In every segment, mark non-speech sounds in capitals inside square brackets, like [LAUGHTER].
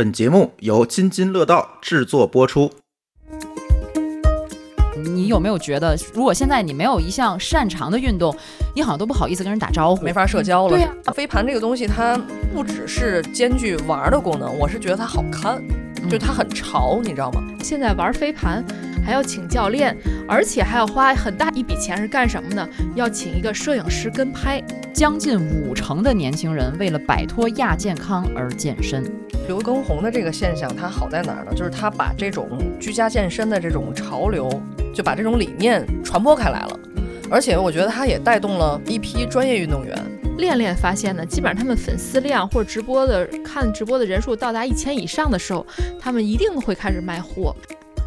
本节目由津津乐道制作播出。你有没有觉得，如果现在你没有一项擅长的运动，你好像都不好意思跟人打招呼，没法社交了。对呀、飞盘这个东西，它不只是兼具玩的功能，我是觉得它好看，就它很潮，你知道吗？现在玩飞盘还要请教练，而且还要花很大一笔钱，是干什么呢？要请一个摄影师跟拍。将近五成的年轻人为了摆脱亚健康而健身。刘畊宏的这个现象，它好在哪儿呢？就是他把这种居家健身的这种潮流，就把这种理念传播开来了。而且我觉得他也带动了一批专业运动员。练练发现呢，基本上他们粉丝量或者直播的看直播的人数到达一千以上的时候，他们一定会开始卖货。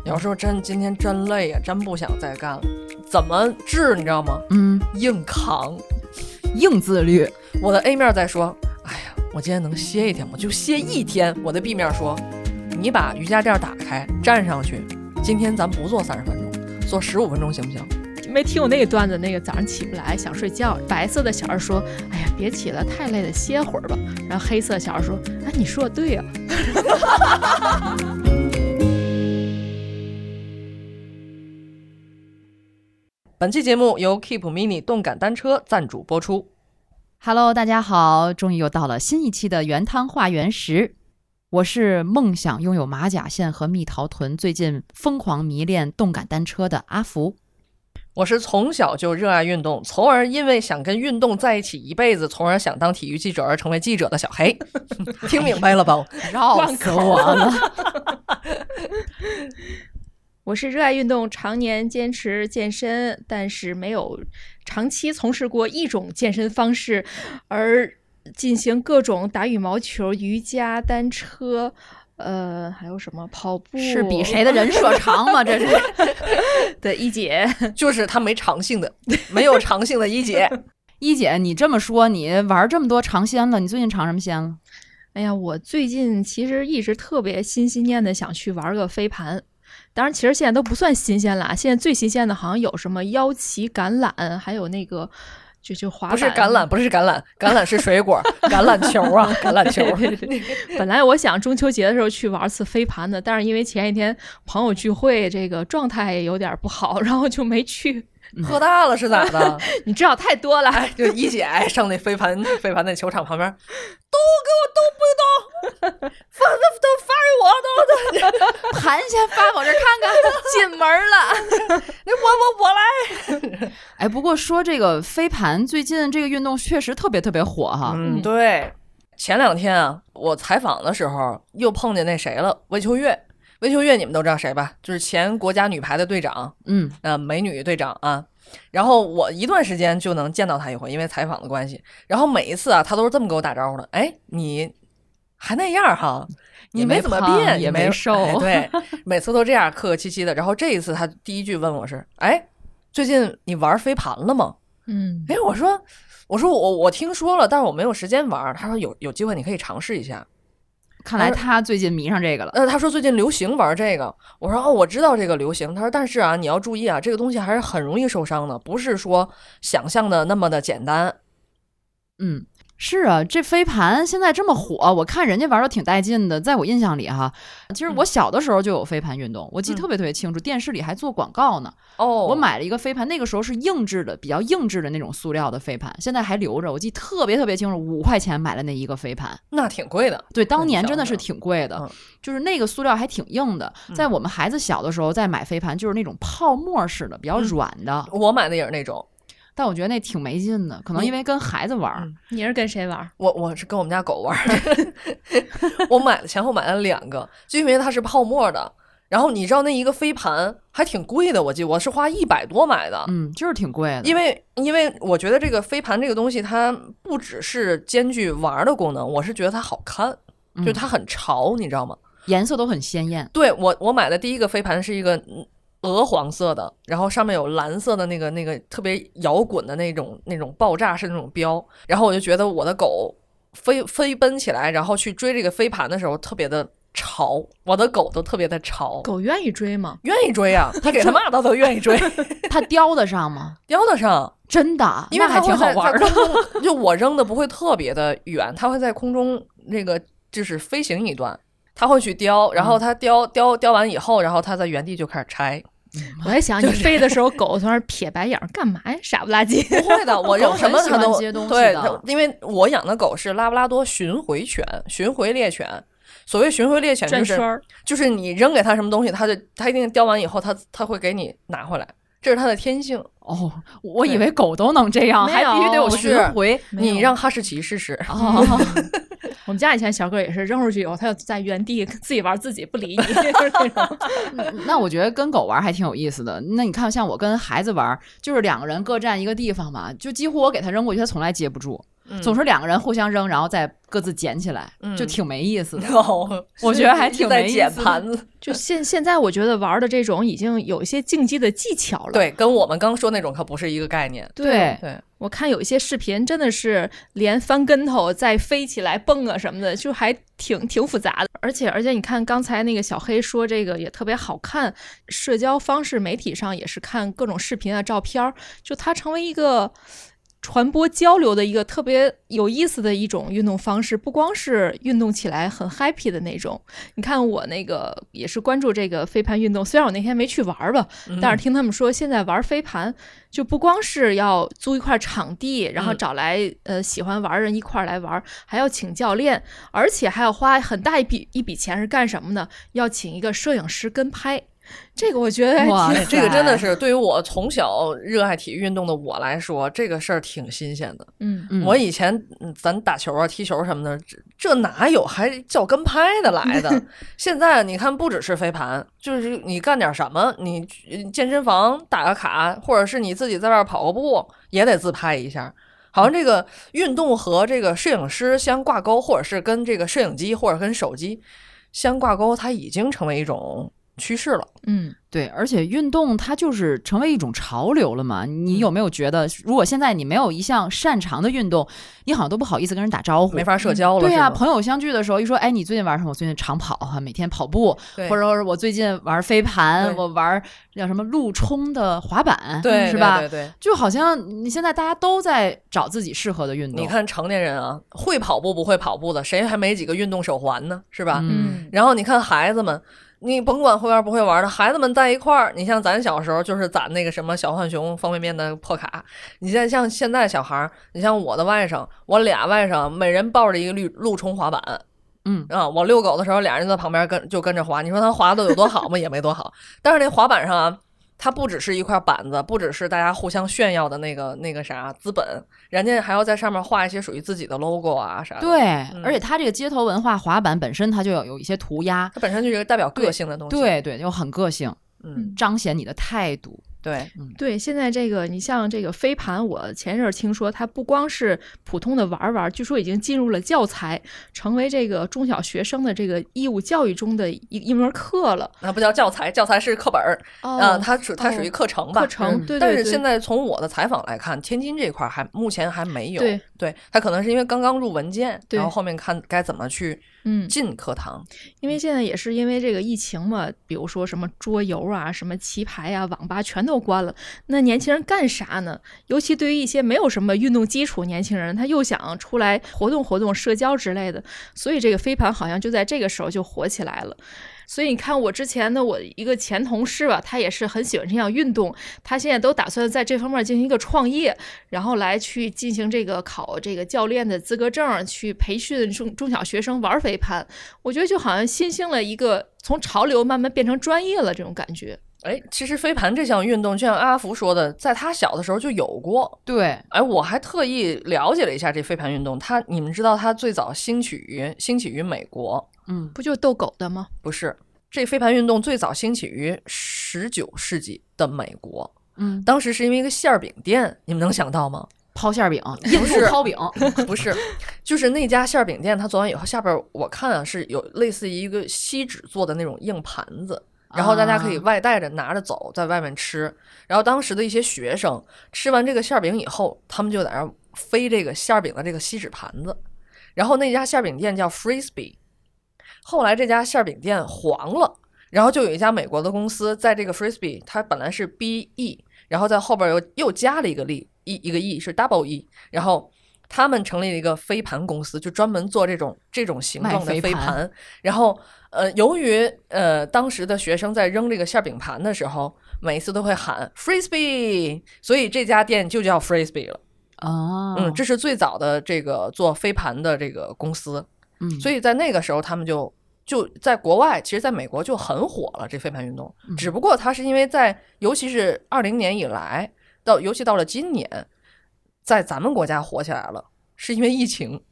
有时候真今天真累呀、真不想再干了。怎么治？你知道吗？嗯，硬扛。硬自律。我的 A 面在说，哎呀，我今天能歇一天吗？就歇一天。我的 B 面说，你把瑜伽垫打开，站上去，今天咱不做三十分钟，做十五分钟行不行？没听过那个段子，那个早上起不来想睡觉，白色的小孩说：“哎呀，别起了，太累了，歇会儿吧。”然后黑色小孩说：“哎，你说的对呀、[LAUGHS] 本期节目由 Keep Mini 动感单车赞助播出。Hello，大家好，终于又到了新一期的原汤化原食。我是梦想拥有马甲线和蜜桃臀，最近疯狂迷恋动感单车的阿福。我是从小就热爱运动，从而因为想跟运动在一起一辈子，从而想当体育记者而成为记者的小黑。[LAUGHS] 听明白了吧？绕死我了！[LAUGHS] [LAUGHS] 我是热爱运动，常年坚持健身，但是没有长期从事过一种健身方式，而进行各种打羽毛球、瑜伽、单车，呃，还有什么跑步？是比谁的人设长吗？这是。[LAUGHS] 对一姐，[LAUGHS] 就是他没长性的，没有长性的一姐。[LAUGHS] 一姐，你这么说，你玩这么多尝鲜了，你最近尝什么鲜了？哎呀，我最近其实一直特别心心念的想去玩个飞盘。当然，其实现在都不算新鲜了啊。现在最新鲜的好像有什么腰旗橄榄，还有那个就就滑板。不是橄榄，不是橄榄，橄榄是水果，橄榄球啊，橄榄球。对对对本来我想中秋节的时候去玩次飞盘的，但是因为前一天朋友聚会，这个状态有点不好，然后就没去。喝大了是咋的？[LAUGHS] 你知道太多了。哎，就一姐哎上那飞盘 [LAUGHS] 飞盘那球场旁边，都给我都不动，[LAUGHS] 发都发给我都都盘先发我这儿看看。进门了，那我我我来。哎，不过说这个飞盘，最近这个运动确实特别特别火哈。嗯，对。前两天啊，我采访的时候又碰见那谁了，魏秋月。魏秋月你们都知道谁吧？就是前国家女排的队长，嗯，呃，美女队长啊。然后我一段时间就能见到她一回，因为采访的关系。然后每一次啊，她都是这么给我打招呼的：“哎，你还那样哈，你没怎么变，也没瘦哎对，[LAUGHS] 每次都这样客客气气的。然后这一次，她第一句问我是：“哎，最近你玩飞盘了吗？”嗯，哎，我说，我说我我听说了，但是我没有时间玩儿。他说有有机会你可以尝试一下。看来他最近迷上这个了。呃，他说最近流行玩这个。我说哦，我知道这个流行。他说但是啊，你要注意啊，这个东西还是很容易受伤的，不是说想象的那么的简单。嗯，是啊，这飞盘现在这么火，我看人家玩的挺带劲的。在我印象里哈，其实我小的时候就有飞盘运动，我记得特别特别清楚，电视里还做广告呢。哦，我买了一个飞盘，那个时候是硬质的，比较硬质的那种塑料的飞盘，现在还留着。我记得特别特别清楚，五块钱买了那一个飞盘。那挺贵的。对，当年真的是挺贵的，嗯就是那个塑料还挺硬的。在我们孩子小的时候，在买飞盘就是那种泡沫式的，比较嗯软的，我买的也是那种。但我觉得那挺没劲的，可能因为跟孩子玩儿。嗯你是跟谁玩？我我是跟我们家狗玩儿，[LAUGHS] 我买了前后买了两个，就因为它是泡沫的。然后你知道那一个飞盘还挺贵的，我记得我是花一百多买的。嗯，就是挺贵的。因为因为我觉得这个飞盘这个东西，它不只是兼具玩儿的功能，我是觉得它好看，嗯就它很潮，你知道吗？颜色都很鲜艳。对我我买的第一个飞盘是一个嗯鹅黄色的，然后上面有蓝色的那个那个特别摇滚的那种那种爆炸式那种标，然后我就觉得我的狗飞飞奔起来，然后去追这个飞盘的时候特别的潮，我的狗都特别 [LAUGHS] 的潮，狗愿意追吗？愿意追啊，它给它骂它都愿意追，它叼得上吗？叼得上。真的，因为还它挺好玩的。就我扔的不会特别的远，它会在空中那个就是飞行一段，它他会去叼，然嗯后它叼叼叼完以后，然后它在原地就开始拆。我还想，你飞的时候狗从那儿撇白眼儿干嘛呀？傻不拉几。不会的，[LAUGHS] 我扔什么它都接东西对的它因为我养的狗是拉布拉多巡回犬、巡回猎犬。所谓巡回猎犬，就是就是你扔给它什么东西，它就它一定叼完以后，它它会给你拿回来，这是它的天性。哦，我以为狗都能这样，还必须得有有巡回。你让哈士奇试试，哦，[LAUGHS] 我们家以前小狗也是扔出去以后，它就在原地自己玩自己，不理你，[LAUGHS] 就是那种。那我觉得跟狗玩还挺有意思的。那你看，像我跟孩子玩，就是两个人各占一个地方嘛，就几乎我给他扔过去，他从来接不住，嗯总是两个人互相扔，然后再各自捡起来，嗯就挺没意思的。[LAUGHS] 哦，我觉得还挺在捡没意思的盘子。就现现在，我觉得玩的这种已经有一些竞技的技巧了。对，跟我们刚说那种可不是一个概念。对，对，我看有一些视频，真的是连翻跟头再飞起来蹦啊什么的，就还挺挺复杂的。而且而且，你看刚才那个小黑说这个也特别好看，社交方式媒体上也是看各种视频啊、照片儿，就它成为一个。传播交流的一个特别有意思的一种运动方式，不光是运动起来很 happy 的那种。你看我那个也是关注这个飞盘运动，虽然我那天没去玩儿吧，嗯但是听他们说，现在玩飞盘就不光是要租一块场地，然后嗯找来、呃喜欢玩人一块儿来玩，还要请教练，而且还要花很大一笔一笔钱是干什么呢？要请一个摄影师跟拍。这个我觉得还挺哇这个真的是对于我从小热爱体育运动的我来说，这个事儿挺新鲜的。嗯嗯我以前嗯咱打球啊、踢球什么的，这这哪有还叫跟拍的来的？[LAUGHS] 现在你看，不只是飞盘，就是你干点什么，你健身房打个卡，或者是你自己在外边跑个步，也得自拍一下。好像这个运动和这个摄影师相挂钩，或者是跟这个摄影机或者跟手机相挂钩，它已经成为一种趋势了。嗯对，而且运动它就是成为一种潮流了嘛。你有没有觉得，如果现在你没有一项擅长的运动，你好像都不好意思跟人打招呼，没法社交了，对呀、是吗朋友相聚的时候一说，哎，你最近玩什么？我最近长跑哈，每天跑步，或者说是我最近玩飞盘，我玩叫什么陆冲的滑板，对是吧？对对对就好像你现在大家都在找自己适合的运动。你，看成年人啊，会跑步不会跑步的，谁还没几个运动手环呢？是吧？嗯，然后你看孩子们，你甭管会玩不会玩的，孩子们在一块儿，你像咱小时候就是攒那个什么小浣熊方便面的破卡，你现在像现在小孩儿，你像我的外甥，我俩外甥每人抱着一个绿陆冲滑板。嗯啊，我遛狗的时候，俩人在旁边跟就跟着滑。你说他滑的有多好吗？[LAUGHS] 也没多好。但是那滑板上啊，它不只是一块板子，不只是大家互相炫耀的那个那个啥资本，人家还要在上面画一些属于自己的 logo 啊啥的。，对，嗯而且它这个街头文化滑板本身它就有有一些涂鸦，它本身就是一个代表个性的东西。，对对，就很个性，嗯，彰显你的态度。对，对，现在这个你像这个飞盘，我前一阵儿听说它不光是普通的玩玩，据说已经进入了教材，成为这个中小学生的这个义务教育中的一一门课了。那不叫教材，教材是课本儿，哦啊，它属它属于哦课程吧？课程，嗯对对对。但是现在从我的采访来看，天津这块还目前还没有。对，对它可能是因为刚刚入文件，然后后面看该怎么去嗯，进课堂。因为现在也是因为这个疫情嘛，比如说什么桌游啊、什么棋牌啊、网吧全都关了，那年轻人干啥呢？尤其对于一些没有什么运动基础年轻人，他又想出来活动活动、社交之类的，所以这个飞盘好像就在这个时候就火起来了。所以你看，我之前的我一个前同事吧，他也是很喜欢这项运动，他现在都打算在这方面进行一个创业，然后来去进行这个考这个教练的资格证，去培训中中小学生玩飞盘。我觉得就好像新兴了一个从潮流慢慢变成专业了这种感觉。哎，其实飞盘这项运动，就像阿福说的，在他小的时候就有过。对，哎，我还特意了解了一下这飞盘运动。它，你们知道它最早兴起于兴起于美国，嗯，不就逗狗的吗？不是？这飞盘运动最早兴起于十九世纪的美国，嗯，当时是因为一个馅儿饼店，你们能想到吗？抛馅儿饼，印度是抛饼，不是，就是那家馅儿饼店，他做完以后，下边儿我看啊是有类似于一个锡纸做的那种硬盘子，然后大家可以啊外带着拿着走，在外面吃。然后当时的一些学生吃完这个馅儿饼以后，他们就在那儿飞这个馅儿饼的这个锡纸盘子。然后那家馅儿饼店叫 Frisbee，后来这家馅儿饼店黄了，然后就有一家美国的公司在这个 Frisbee，它本来是 B E，然后在后边又又加了一个 e 一一个 e 是 double e，然后他们成立了一个飞盘公司，就专门做这种这种形状的飞盘飞盘。然后，呃，由于呃当时的学生在扔这个馅饼盘的时候，每次都会喊 frisbee，所以这家店就叫 frisbee 了。哦，嗯，这是最早的这个做飞盘的这个公司。嗯，所以在那个时候，他们就就在国外，其实在美国就很火了这飞盘运动。嗯只不过它是因为在，尤其是二零年以来，到尤其到了今年，在咱们国家火起来了，是因为疫情。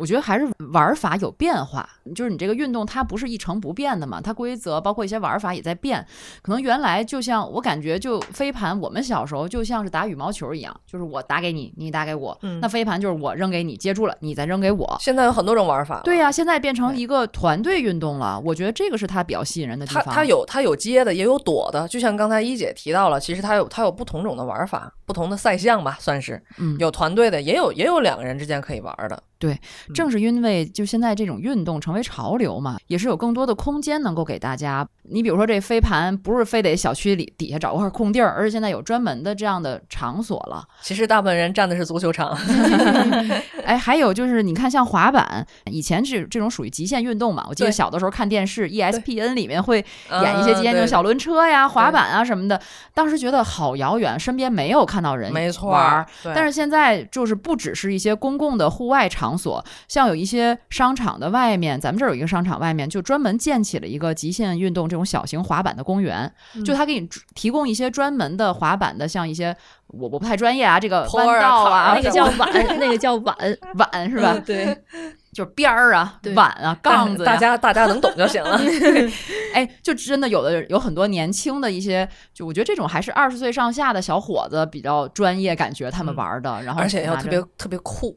我觉得还是玩法有变化，就是你这个运动它不是一成不变的嘛，它规则包括一些玩法也在变。可能原来就像我感觉，就飞盘，我们小时候就像是打羽毛球一样，就是我打给你，你打给我。嗯那飞盘就是我扔给你，接住了，你再扔给我。现在有很多种玩法。对呀、现在变成一个团队运动了。我觉得这个是它比较吸引人的地它方。它有它有接的，也有躲的。就像刚才一姐提到了，其实它有它有不同种的玩法，不同的赛项吧，算是嗯，有团队的，也有也有两个人之间可以玩的。正是因为就现在这种运动成为潮流嘛，也是有更多的空间能够给大家。你比如说这飞盘，不是非得小区里底下找块空地儿，而是现在有专门的这样的场所了。其实大部分人站的是足球场。[LAUGHS] 哎，还有就是你看，像滑板，以前是这种属于极限运动嘛。我记得小的时候看电视，ESPN 里面会演一啊些极限运动，小轮车呀、滑板啊什么的。当时觉得好遥远，身边没有看到人没错儿。，但是现在就是不只是一些公共的户外场所，像有一些商场的外面，咱们这儿有一个商场外面就专门建起了一个极限运动这种小型滑板的公园，嗯就他给你提供一些专门的滑板的，像一些我我不太专业啊，这个坡道啊，那个叫碗，[LAUGHS] 那个叫碗，碗是吧？嗯对，就是边儿啊对、碗啊、杠子呀大家大家能懂就行了。[LAUGHS] 哎，就真的有的有很多年轻的一些，就我觉得这种还是二十岁上下的小伙子比较专业，感觉他们嗯玩儿的，然后而且要特别特别酷，对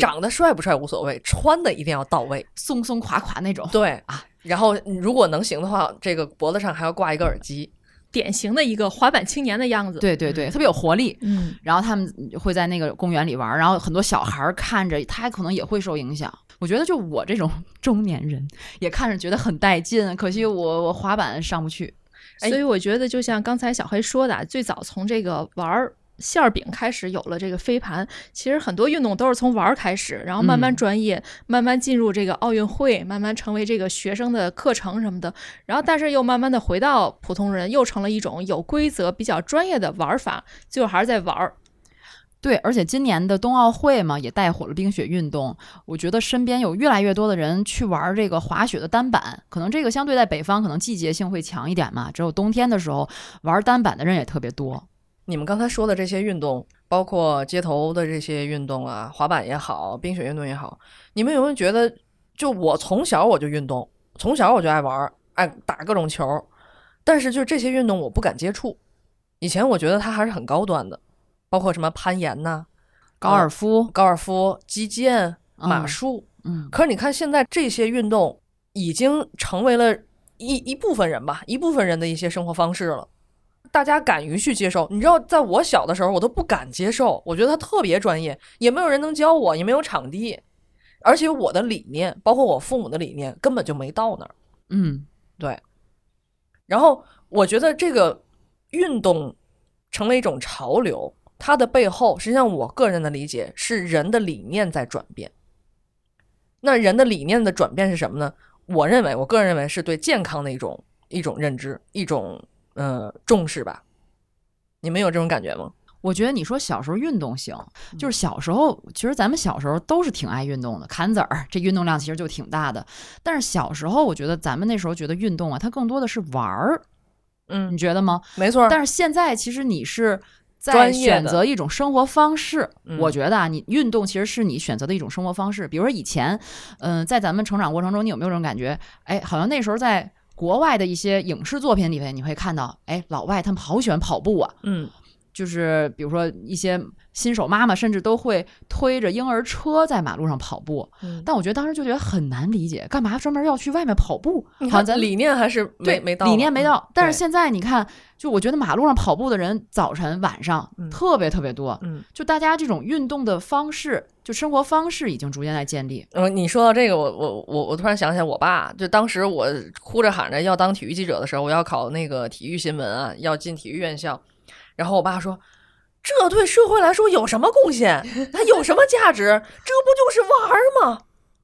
长得帅不帅无所谓，穿的一定要到位。松松垮垮那种。对啊，然后如果能行的话，这个脖子上还要挂一个耳机。典型的一个滑板青年的样子。，对对对，特别有活力。嗯，然后他们会在那个公园里玩儿，然后很多小孩儿看着他可能也会受影响。我觉得就我这种 [LAUGHS] 中年人也看着觉得很带劲，可惜我我滑板上不去。哎所以我觉得就像刚才小黑说的，最早从这个玩儿。馅儿饼开始有了这个飞盘，其实很多运动都是从玩儿开始，然后慢慢嗯专业，慢慢进入这个奥运会，慢慢成为这个学生的课程什么的，然后但是又慢慢的回到普通人，又成了一种有规则、比较专业的玩法，最后还是在玩儿。对，而且今年的冬奥会嘛，也带火了冰雪运动。我觉得身边有越来越多的人去玩这个滑雪的单板，可能这个相对在北方，可能季节性会强一点嘛。只有冬天的时候，玩单板的人也特别多。你们刚才说的这些运动，包括街头的这些运动啊，滑板也好，冰雪运动也好，你们有没有觉得，就我从小我就运动，从小我就爱玩儿，爱打各种球，但是就这些运动我不敢接触。以前我觉得它还是很高端的，包括什么攀岩呐、高尔夫，高尔夫、击剑、马嗯术。嗯，可是你看，现在这些运动已经成为了一一部分人吧，一部分人的一些生活方式了。大家敢于去接受，你知道，在我小的时候，我都不敢接受，我觉得他特别专业，也没有人能教我，也没有场地，而且我的理念，包括我父母的理念，根本就没到那儿。嗯，对然后我觉得这个运动成为一种潮流，它的背后，实际上我个人的理解是人的理念在转变。那人的理念的转变是什么呢？我认为，我个人认为是对健康的一种一种认知，一种呃重视吧。你们有这种感觉吗？我觉得你说小时候运动行，就是小时候，其实咱们小时候都是挺爱运动的，砍子儿这运动量其实就挺大的。但是小时候，我觉得咱们那时候觉得运动啊，它更多的是玩儿，嗯你，觉得吗？没错。但是现在其实你是在选择一种生活方式。嗯我觉得啊，你运动其实是你选择的一种生活方式。比如说以前，嗯、在咱们成长过程中，你有没有这种感觉？哎，好像那时候在国外的一些影视作品里面，你会看到，哎，老外他们好喜欢跑步啊。嗯，就是比如说一些新手妈妈，甚至都会推着婴儿车在马路上跑步。嗯但我觉得当时就觉得很难理解，干嘛专门要去外面跑步？好像咱理念还是对没没到，理念没到。但是现在你看，就我觉得马路上跑步的人，早晨晚上嗯特别特别多。嗯。就大家这种运动的方式，就生活方式已经逐渐在建立。嗯，你说到这个，我我我我突然想起来，我爸就当时我哭着喊着要当体育记者的时候，我要考那个体育新闻啊，要进体育院校，然后我爸说：“这对社会来说有什么贡献？它有什么价值？这不就是玩儿吗？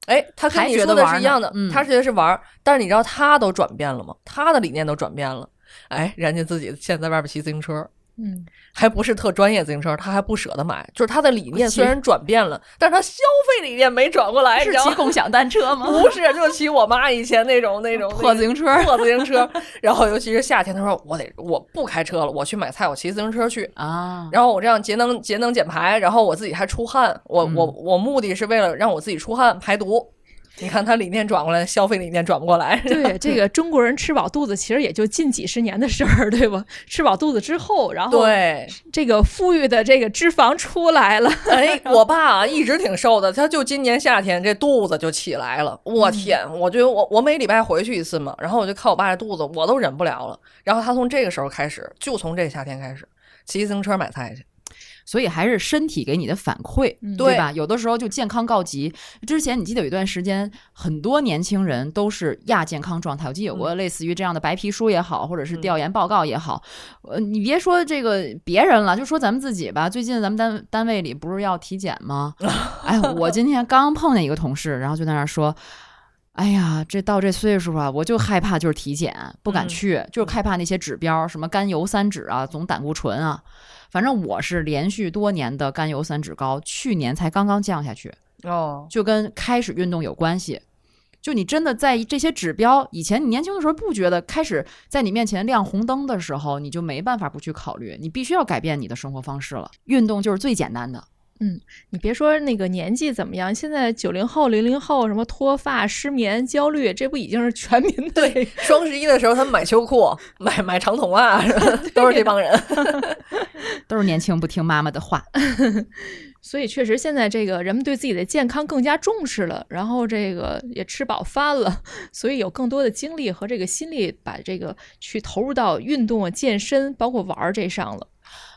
哎，他跟还你说的觉得是一样的，呢嗯他觉得是玩儿，但是你知道他都转变了吗？他的理念都转变了。哎，人家自己现在在外边骑自行车，嗯，还不是特专业自行车，他还不舍得买，就是他的理念虽然转变了，但是他消费理念没转过来，是？骑共享单车吗？[LAUGHS] 不是，就是骑我妈以前那种那种 [LAUGHS] 破自行车破自行车。然后尤其是夏天，他说我得我不开车了，我去买菜，我骑自行车去。啊，然后我这样节能节能减排，然后我自己还出汗，我、我嗯我目的是为了让我自己出汗排毒。你看他理念转过来，消费理念转不过来。对，[LAUGHS] 这个中国人吃饱肚子，其实也就近几十年的事儿，对吧？吃饱肚子之后，然后对，这个富裕的这个脂肪出来了，哎，我爸啊一直挺瘦的，他就今年夏天这肚子就起来了。我天，我觉得我我每礼拜回去一次嘛，然后我就看我爸这肚子，我都忍不了了。然后他从这个时候开始，就从这夏天开始骑自行车买菜去。所以还是身体给你的反馈，嗯对吧？有的时候就健康告急。之前你记得有一段时间，很多年轻人都是亚健康状态。我记得有过类似于这样的白皮书也好，或者是调研报告也好。呃，你别说这个别人了，就说咱们自己吧。最近咱们单单位里不是要体检吗？[LAUGHS] 哎，我今天刚碰见一个同事，然后就在那儿说。哎呀，这到这岁数啊，我就害怕就是体检，不敢嗯去，就是害怕那些指标，什么甘油三酯啊，总胆固醇啊。反正我是连续多年的甘油三酯高，去年才刚刚降下去，哦，就跟开始运动有关系。就你真的在意这些指标，以前你年轻的时候不觉得，开始在你面前亮红灯的时候，你就没办法不去考虑，你必须要改变你的生活方式了。运动就是最简单的。你别说那个年纪怎么样，现在九零后、零零后什么脱发、失眠、焦虑，这不已经是全民对，双十一的时候他们买秋裤、买买长筒袜，[LAUGHS] 都是这帮人。[LAUGHS] 都是年轻不听妈妈的话，[LAUGHS] 所以确实现在这个人们对自己的健康更加重视了，然后这个也吃饱饭了，所以有更多的精力和这个心力把这个去投入到运动啊、健身，包括玩儿这上了。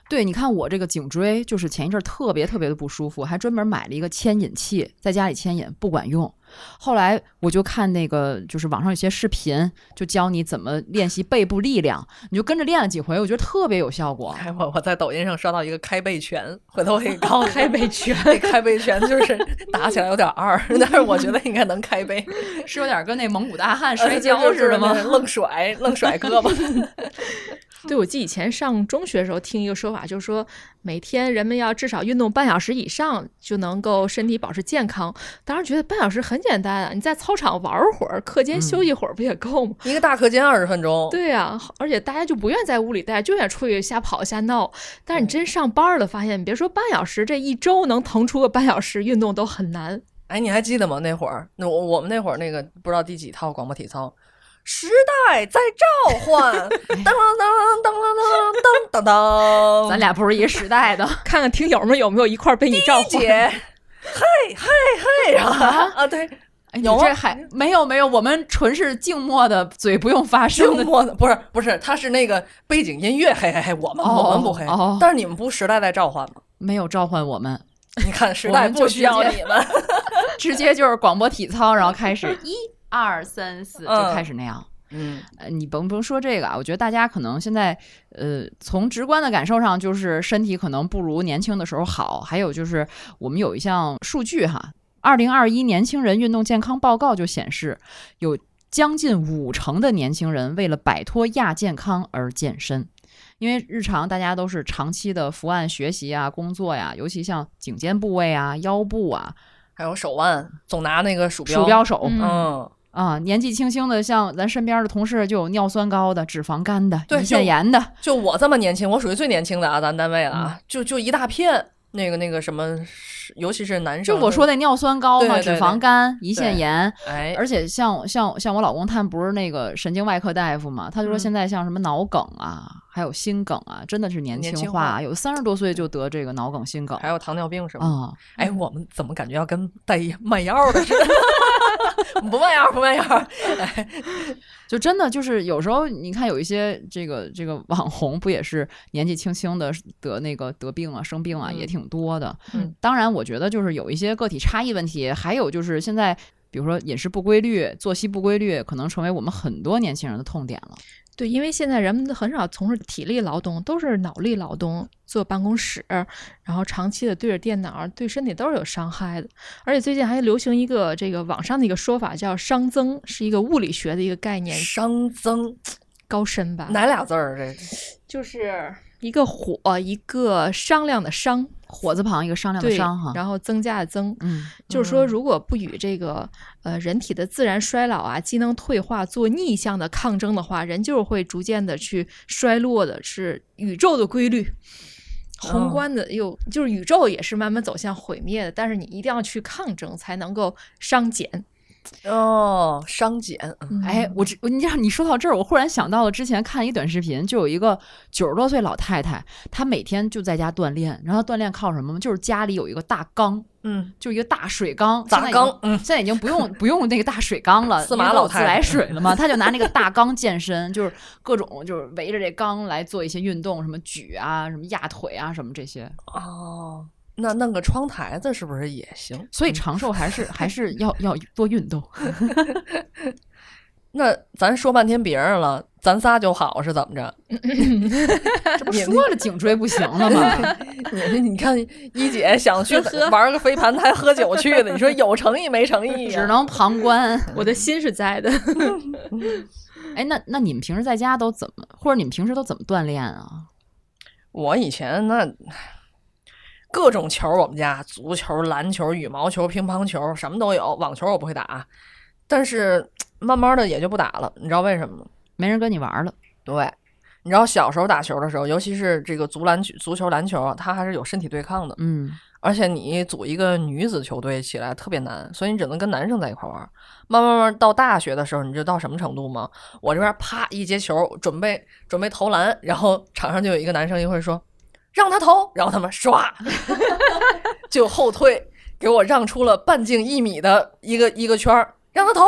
对，你看我这个颈椎，就是前一阵儿特别特别的不舒服，还专门买了一个牵引器，在家里牵引不管用。后来我就看那个，就是网上有些视频，就教你怎么练习背部力量，你就跟着练了几回，我觉得特别有效果。哎，我我在抖音上刷到一个开背拳，回头我给你 [LAUGHS] 告诉开背拳 [LAUGHS] 开背拳就是打起来有点二，但是我觉得应该能开背。是有点跟那蒙古大汉呃摔跤似的吗？愣甩，愣甩胳膊。[LAUGHS] 对，我记得以前上中学的时候听一个说法，就是说每天人们要至少运动半小时以上，就能够身体保持健康。当时觉得半小时很简单啊，你在操场玩会儿，课间休息会儿不也够吗？一个大课间二十分钟，对呀、而且大家就不愿在屋里待，就愿出去瞎跑瞎闹。但是你真上班了，发现你别说半小时，这一周能腾出个半小时运动都很难。哎，你还记得吗？那会儿，那我我们那会儿那个不知道第几套广播体操，时代在召唤，[LAUGHS] 当当当当当当当当，咱俩不是一个时代的。[LAUGHS] 看看听友们有没有一块儿被你召唤。姐，嘿嘿嘿啊啊！对，有啊这还没有没有，我们纯是静默的，嘴不用发声。静默的不是不是，它是那个背景音乐，嘿嘿嘿，我们我们不嘿哦，但是你们不时代在召唤吗？没有召唤我们，你看时代不需要你们，[LAUGHS] 直接就是广播体操，然后开始一二三四就嗯开始那样。嗯，呃，你甭甭说这个啊，我觉得大家可能现在，呃，从直观的感受上，就是身体可能不如年轻的时候好。还有就是，我们有一项数据哈，二零二一年轻人运动健康报告就显示，有将近五成的年轻人为了摆脱亚健康而健身。因为日常大家都是长期的伏案学习啊、工作呀，尤其像颈肩部位啊、腰部啊、还有手腕，总拿那个鼠标，鼠标手，嗯嗯，啊，年纪轻轻的，像咱身边的同事就有尿酸高的、脂肪肝的、对胰腺炎的，就我这么年轻，我属于最年轻的啊，咱单位了嗯啊，就就一大片那个那个什么，尤其是男生，就我说，那尿酸高嘛、对对对脂肪肝、胰腺炎，哎，而且像像像我老公他们不是那个神经外科大夫嘛，他就说嗯现在像什么脑梗啊，还有心梗啊，真的是年轻化，轻化有三十多岁就得这个脑梗、心梗还有糖尿病什么的。啊。哎，我们怎么感觉要跟带 [LAUGHS] 卖药的似的？[LAUGHS] [LAUGHS] 不卖药，不卖药。哎，[LAUGHS] 就真的就是有时候你看有一些这个这个网红不也是年纪轻轻的得那个得病啊生病啊也嗯挺多的。嗯，当然我觉得就是有一些个体差异问题，还有就是现在比如说饮食不规律、作息不规律，可能成为我们很多年轻人的痛点了。对，因为现在人们很少从事体力劳动，都是脑力劳动，坐办公室，然后长期的对着电脑，对身体都是有伤害的。而且最近还流行一个这个网上的一个说法，叫熵增，是一个物理学的一个概念，熵增高深吧？哪俩字儿？这就是一个火，一个商量的商，火字旁一个商量的商哈，，然后增加的增。嗯，就是说，嗯如果不与这个呃人体的自然衰老啊、机能退化做逆向的抗争的话，人就是会逐渐的去衰落的，是宇宙的规律。宏哦观的又就是宇宙也是慢慢走向毁灭的，但是你一定要去抗争，才能够商减。哦，商减，嗯哎，我这你知道你说到这儿，我忽然想到了之前看一短视频，就有一个九十多岁老太太，她每天就在家锻炼，然后锻炼靠什么吗？就是家里有一个大缸，嗯，就一个大水缸，砸现在已经缸嗯现在已经不用不用那个大水缸了，[LAUGHS] 司马老太太自来水了嘛，[LAUGHS] 她就拿那个大缸健身，就是各种就是围着这缸来做一些运动，什么举啊，什么压腿啊，什么这些。哦，那弄个窗台子是不是也行？所以长寿还是还是要 [LAUGHS] 要多运动。[LAUGHS] 那咱说半天别人了，咱仨就好是怎么着？[LAUGHS] 这不说了颈椎不行了吗？你你看一姐想去玩个飞盘还喝酒去的，你说有诚意没诚意呀？只能旁观。我的心是在的。哎，那那你们平时在家都怎么，或者你们平时都怎么锻炼啊？我以前那各种球，我们家足球、篮球、羽毛球、乒乓球什么都有，网球我不会打，但是慢慢的也就不打了。你知道为什么吗？没人跟你玩了，对，你知道小时候打球的时候，尤其是这个足篮球、足球、篮球啊，它还是有身体对抗的，嗯，而且你组一个女子球队起来特别难，所以你只能跟男生在一块玩。慢慢慢到大学的时候，你知道到什么程度吗？我这边啪一接球，准备准备投篮，然后场上就有一个男生一会说让他投，然后他们唰 [LAUGHS] 就后退，给我让出了半径一米的一个一个圈儿，让他投，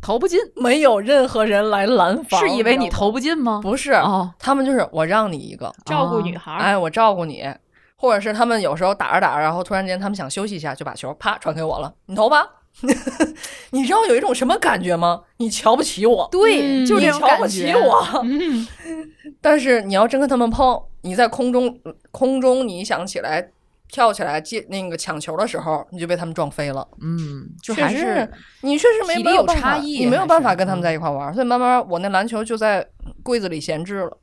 投不进，没有任何人来拦防，是以为你投不进吗？不是，哦，他们就是我让你一个，照顾哦女孩儿，哎，我照顾你，或者是他们有时候打着打着，然后突然间他们想休息一下，就把球啪传给我了，你投吧。[LAUGHS] 你知道有一种什么感觉吗？你瞧不起我，对，嗯就是你这种感瞧不起觉。我。嗯，[LAUGHS] 但是你要真跟他们碰，你在空中空中你想起来跳起来接那个抢球的时候，你就被他们撞飞了。嗯，就确实还是你确实没没有办法差异你没有办法跟他们嗯在一块玩，所以慢慢我那篮球就在柜子里闲置了。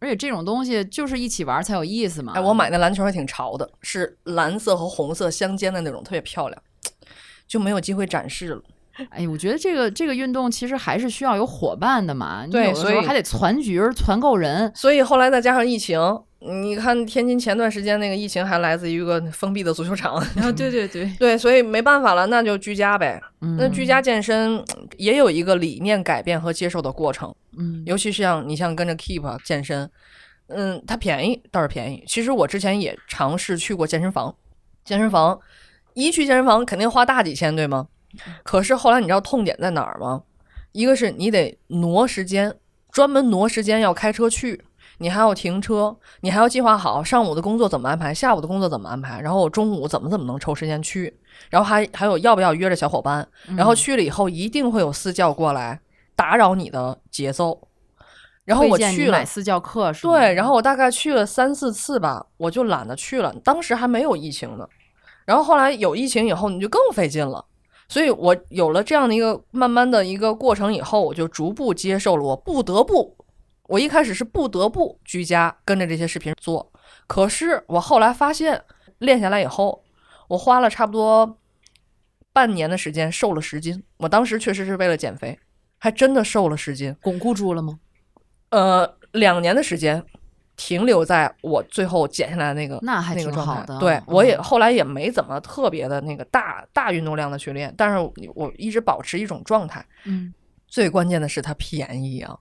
而且这种东西就是一起玩才有意思嘛。哎，我买那篮球还挺潮的，是蓝色和红色相间的那种，特别漂亮，就没有机会展示了。哎，我觉得这个这个运动其实还是需要有伙伴的嘛。你对所以还得攒局儿，攒够人。所以后来再加上疫情，你看天津前段时间那个疫情还来自于一个封闭的足球场，[LAUGHS] 然 [LAUGHS] 后对对对，对，所以没办法了，那就居家呗。嗯，那居家健身嗯也有一个理念改变和接受的过程，嗯，尤其是像你像跟着 Keep 啊健身，嗯，它便宜倒是便宜。其实我之前也尝试去过健身房，健身房一去健身房肯定花大几千，对吗？可是后来你知道痛点在哪儿吗？一个是你得挪时间，专门挪时间要开车去，你还要停车，你还要计划好上午的工作怎么安排，下午的工作怎么安排，然后我中午怎么怎么能抽时间去，然后还还有要不要约着小伙伴，然后去了以后一定会有私教过来打扰你的节奏，然后我去了买。私教课是吗？对，然后我大概去了三四次吧，我就懒得去了。当时还没有疫情呢，然后后来有疫情以后，你就更费劲了。所以我有了这样的一个慢慢的一个过程以后，我就逐步接受了，我不得不，我一开始是不得不居家跟着这些视频做。可是我后来发现，练下来以后，我花了差不多半年的时间瘦了十斤。我当时确实是为了减肥，还真的瘦了十斤。巩固住了吗？呃，两年的时间停留在我最后减下来的那个那还那个状态。挺好的。对我也嗯后来也没怎么特别的那个大大运动量的去练，但是我一直保持一种状态。嗯，最关键的是它便宜啊，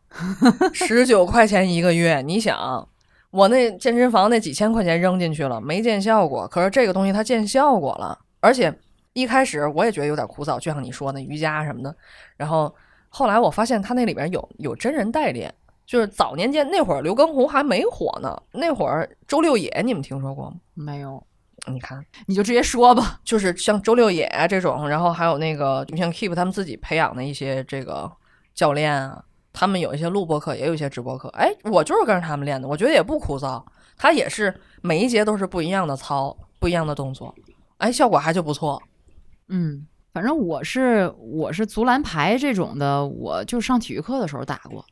十九块钱一个月。你想，我那健身房那几千块钱扔进去了，没见效果，可是这个东西它见效果了，而且一开始我也觉得有点枯燥，就像你说的瑜伽什么的，然后后来我发现它那里边有有真人代练。就是早年间那会儿刘畊宏还没火呢，那会儿周六野你们听说过吗？没有，你看，你就直接说吧。就是像周六野这种，然后还有那个你像 Keep 他们自己培养的一些这个教练啊，他们有一些录播课，也有一些直播课。哎，我就是跟着他们练的，我觉得也不枯燥。他也是每一节都是不一样的操，不一样的动作，哎，效果还就不错。嗯，反正我是我是足篮排这种的，我就上体育课的时候打过，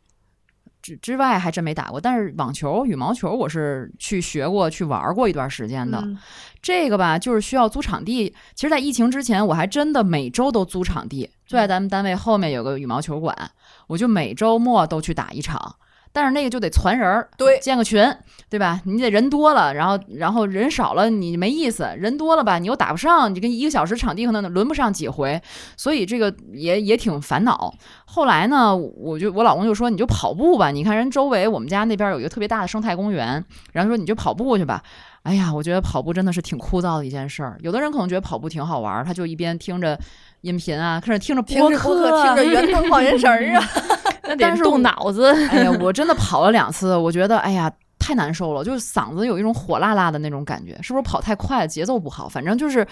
之之外还真没打过。但是网球、羽毛球我是去学过、去玩过一段时间的。嗯这个吧，就是需要租场地。其实，在疫情之前，我还真的每周都租场地，就在咱们单位后面有个羽毛球馆，我就每周末都去打一场。但是那个就得攒人儿，对建个群，对吧？你得人多了，然后然后人少了你没意思，人多了吧你又打不上，你跟一个小时场地可能轮不上几回，所以这个也也挺烦恼。后来呢，我就我老公就说你就跑步吧，你看人周围我们家那边有一个特别大的生态公园，然后说你就跑步去吧。哎呀，我觉得跑步真的是挺枯燥的一件事儿。有的人可能觉得跑步挺好玩儿，他就一边听着音频啊，看着听着播客，客，听着圆灯晃眼神儿啊。[LAUGHS] 那得但是动脑子。[LAUGHS] 哎呀，我真的跑了两次，我觉得哎呀太难受了，就是嗓子有一种火辣辣的那种感觉，是不是跑太快了，节奏不好？反正就是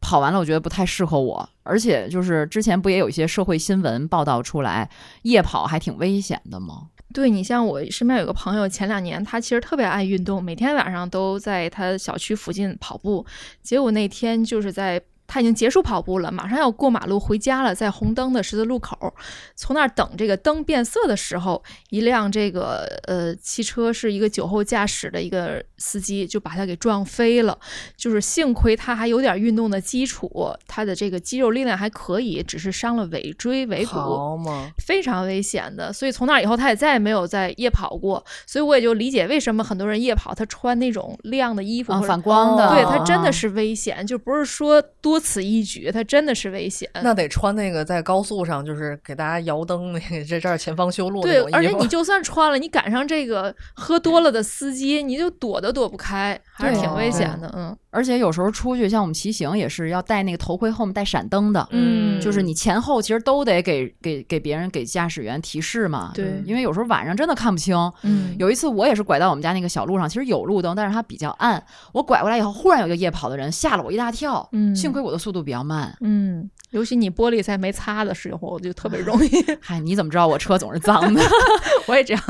跑完了，我觉得不太适合我。而且就是之前不也有一些社会新闻报道出来，夜跑还挺危险的吗？对你像我身边有个朋友，前两年他其实特别爱运动，每天晚上都在他小区附近跑步。结果那天就是在他已经结束跑步了，马上要过马路回家了，在红灯的十字路口，从那儿等这个灯变色的时候，一辆这个呃汽车是一个酒后驾驶的一个司机，就把他给撞飞了。就是幸亏他还有点运动的基础，他的这个肌肉力量还可以，只是伤了尾椎尾骨。非常危险的，所以从那以后他也再也没有在夜跑过，所以我也就理解为什么很多人夜跑他穿那种亮的衣服反光的，对他真的啊是危险，就不是说多此一举，它真的是危险。那得穿那个在高速上就是给大家摇灯那个这这儿前方修路对而且你就算穿了，你赶上这个喝多了的司机，你就躲都躲不开，还是挺危险的。嗯而且有时候出去，像我们骑行也是要戴那个头盔，后面带闪灯的。嗯，就是你前后其实都得给给给别人给驾驶员提示嘛，对因为有时候晚上真的看不清。嗯有一次我也是拐到我们家那个小路上，其实有路灯，但是它比较暗。我拐过来以后，忽然有一个夜跑的人，吓了我一大跳。嗯幸亏我的速度比较慢。嗯，尤其你玻璃在没擦的时候，我就特别容易。[LAUGHS] 嗨，你怎么知道我车总是脏的？[LAUGHS] 我也这样。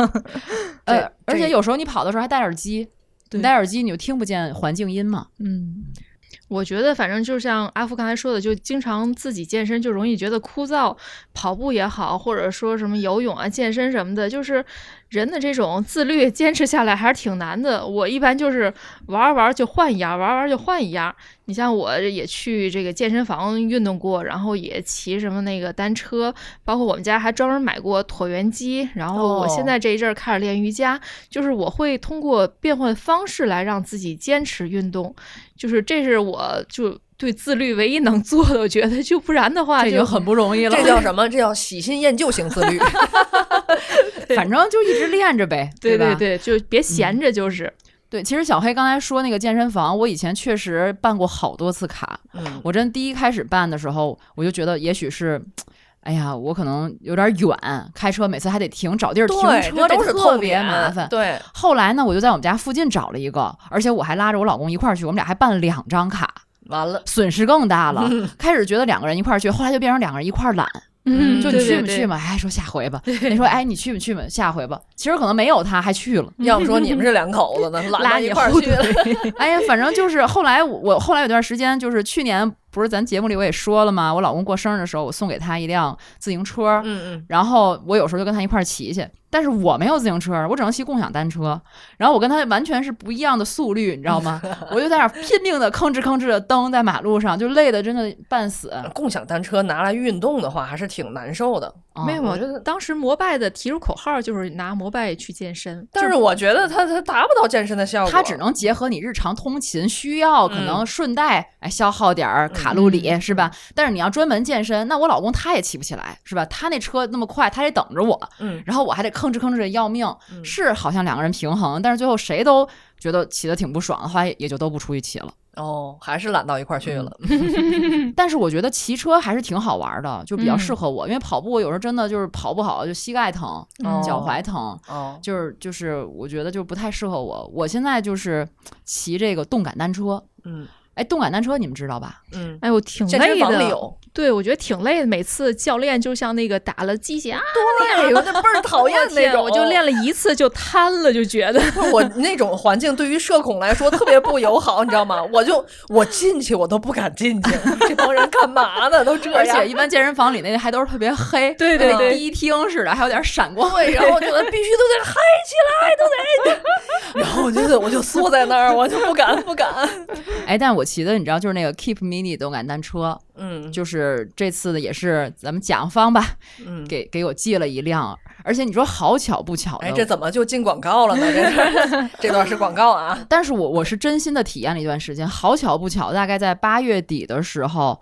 呃，而且有时候你跑的时候还戴耳机，对你戴耳机你就听不见环境音嘛。嗯，我觉得反正就像阿福刚才说的，就经常自己健身就容易觉得枯燥，跑步也好，或者说什么游泳啊、健身什么的，就是人的这种自律坚持下来还是挺难的。我一般就是玩儿玩儿就换一样，玩儿玩儿就换一样。你像我也去这个健身房运动过，然后也骑什么那个单车，包括我们家还专门买过椭圆机。然后我现哦在这一阵儿开始练瑜伽，就是我会通过变换方式来让自己坚持运动。就是这是我就对自律唯一能做的，我觉得，就不然的话就这已经很不容易了。这叫什么？这叫喜新厌旧型自律。[LAUGHS] 反正就一直练着呗，对对对，就别闲着，就是。对，其实小黑刚才说那个健身房，我以前确实办过好多次卡。嗯，我真第一开始办的时候，我就觉得也许是，哎呀，我可能有点远，开车每次还得停找地儿停，车，这都是特别麻烦。对，后来呢，我就在我们家附近找了一个，而且我还拉着我老公一块儿去，我们俩还办了两张卡，完了，损失更大了。开始觉得两个人一块儿去，后来就变成两个人一块儿懒，嗯就你去不去嘛？哎，说下回吧。你说哎，你去不去嘛？下回吧。其实可能没有他，还去了。[LAUGHS] 要不说你们是两口子呢，[LAUGHS] 拉一块儿去了。[LAUGHS] 哎呀，反正就是后来我我后来有段时间，就是去年不是咱节目里我也说了嘛？我老公过生日的时候，我送给他一辆自行车，嗯嗯，然后我有时候就跟他一块儿骑去。但是我没有自行车，我只能骑共享单车。然后我跟他完全是不一样的速率，你知道吗？[LAUGHS] 我就在那儿拼命的吭哧吭哧的蹬在马路上，就累的真的半死。共享单车拿来运动的话，还是挺难受的。啊没有，我觉得当时摩拜的提出口号就是拿摩拜去健身，但是我觉得它它达不到健身的效果。它只能结合你日常通勤需要，可能嗯顺带哎消耗点儿卡路里，是吧？但是你要专门健身，那我老公他也骑不起来，是吧？他那车那么快，他得等着我，嗯，然后我还得吭哧吭哧的要命，嗯是好像两个人平衡，但是最后谁都觉得骑的挺不爽，的话也就都不出去骑了。哦，还是懒到一块儿去了。[LAUGHS] 但是我觉得骑车还是挺好玩的，就比较嗯适合我，因为跑步我有时候真的就是跑不好，就膝盖疼、哦脚踝疼，哦，就是就是我觉得就不太适合我。我现在就是骑这个动感单车，嗯，哎，动感单车你们知道吧？嗯，哎呦，挺健身累的。房里有，对，我觉得挺累的。每次教练就像那个打了鸡血啊，对，我那 [LAUGHS] 倍儿讨厌那种，我就练了一次就瘫了，就觉得 [LAUGHS] 我那种环境对于社恐来说特别不友好，你知道吗？我就我进去我都不敢进去，这帮人干嘛呢？都这样，而且一般健身房里那还都是特别黑，跟对对对迪厅似的，还有点闪光。对，然后我觉得必须都得嗨起来，都得，[LAUGHS] 然后我就我就缩在那儿，我就不敢不敢。哎，但我骑的你知道，就是那个 Keep Mini 动感单车，嗯就是这次的也是咱们甲方吧，嗯，给给我寄了一辆，而且你说好巧不巧的，哎，这怎么就进广告了呢？这是 [LAUGHS] 这段是广告啊。但是我我是真心的体验了一段时间，好巧不巧，大概在八月底的时候，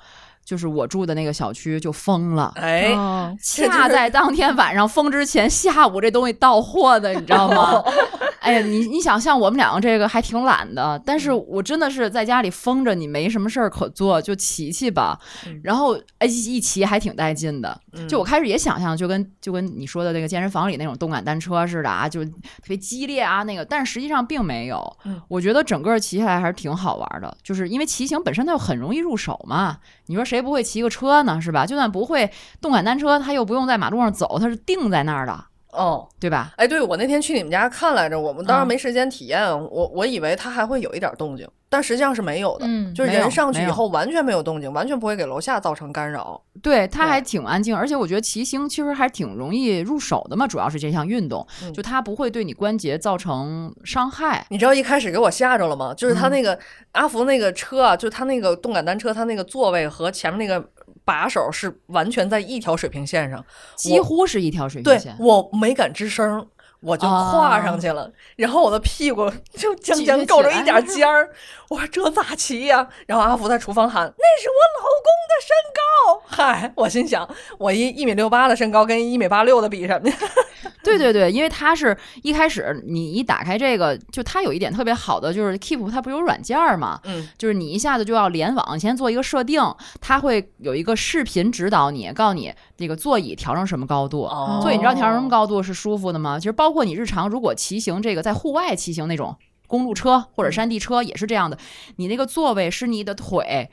就是我住的那个小区就封了。哎，恰在当天晚上封之前，下午这东西到货的，你知道吗？[LAUGHS] 哎呀，你你想，像我们两个这个还挺懒的，但是我真的是在家里封着，你没什么事儿可做，就骑骑吧。嗯然后哎，一一骑还挺带劲的。嗯就我开始也想象，就跟就跟你说的那个健身房里那种动感单车似的啊，就特别激烈啊那个，但是实际上并没有。嗯我觉得整个骑下来还是挺好玩的，就是因为骑行本身它就很容易入手嘛。你说谁不会骑个车呢？是吧？就算不会动感单车，他又不用在马路上走，他是定在那儿的，哦，对吧？哎，对我那天去你们家看来着，我们当然嗯没时间体验，我我以为它还会有一点动静，但实际上是没有的。嗯就是人上去以后完全没有动静，完全不会给楼下造成干扰。对，它还挺安静，而且我觉得骑行其实还挺容易入手的嘛，主要是这项运动，嗯就它不会对你关节造成伤害。你知道一开始给我吓着了吗？就是他嗯那个、阿福那个车啊，就他那个动感单车，他那个座位和前面那个把手是完全在一条水平线上，几乎是一条水平对线。我没敢吱声。我就跨上去了，然后我的屁股 [LAUGHS] 就将将够着一点尖儿。我说这咋骑呀、然后阿福在厨房喊：“那是我老公的身高。”嗨，我心想，我一一米六八的身高跟一米八六的比什么呀？[LAUGHS] 对对对，因为它是一开始你一打开这个，就它有一点特别好的，就是 Keep 它不有软件儿嘛，嗯就是你一下子就要联网，先做一个设定，它会有一个视频指导你，告诉你这个座椅调成什么高度。哦座椅你知道调成什么高度是舒服的吗？其实包括你日常如果骑行这个在户外骑行那种公路车或者山地车也是这样的，你那个座位是你的腿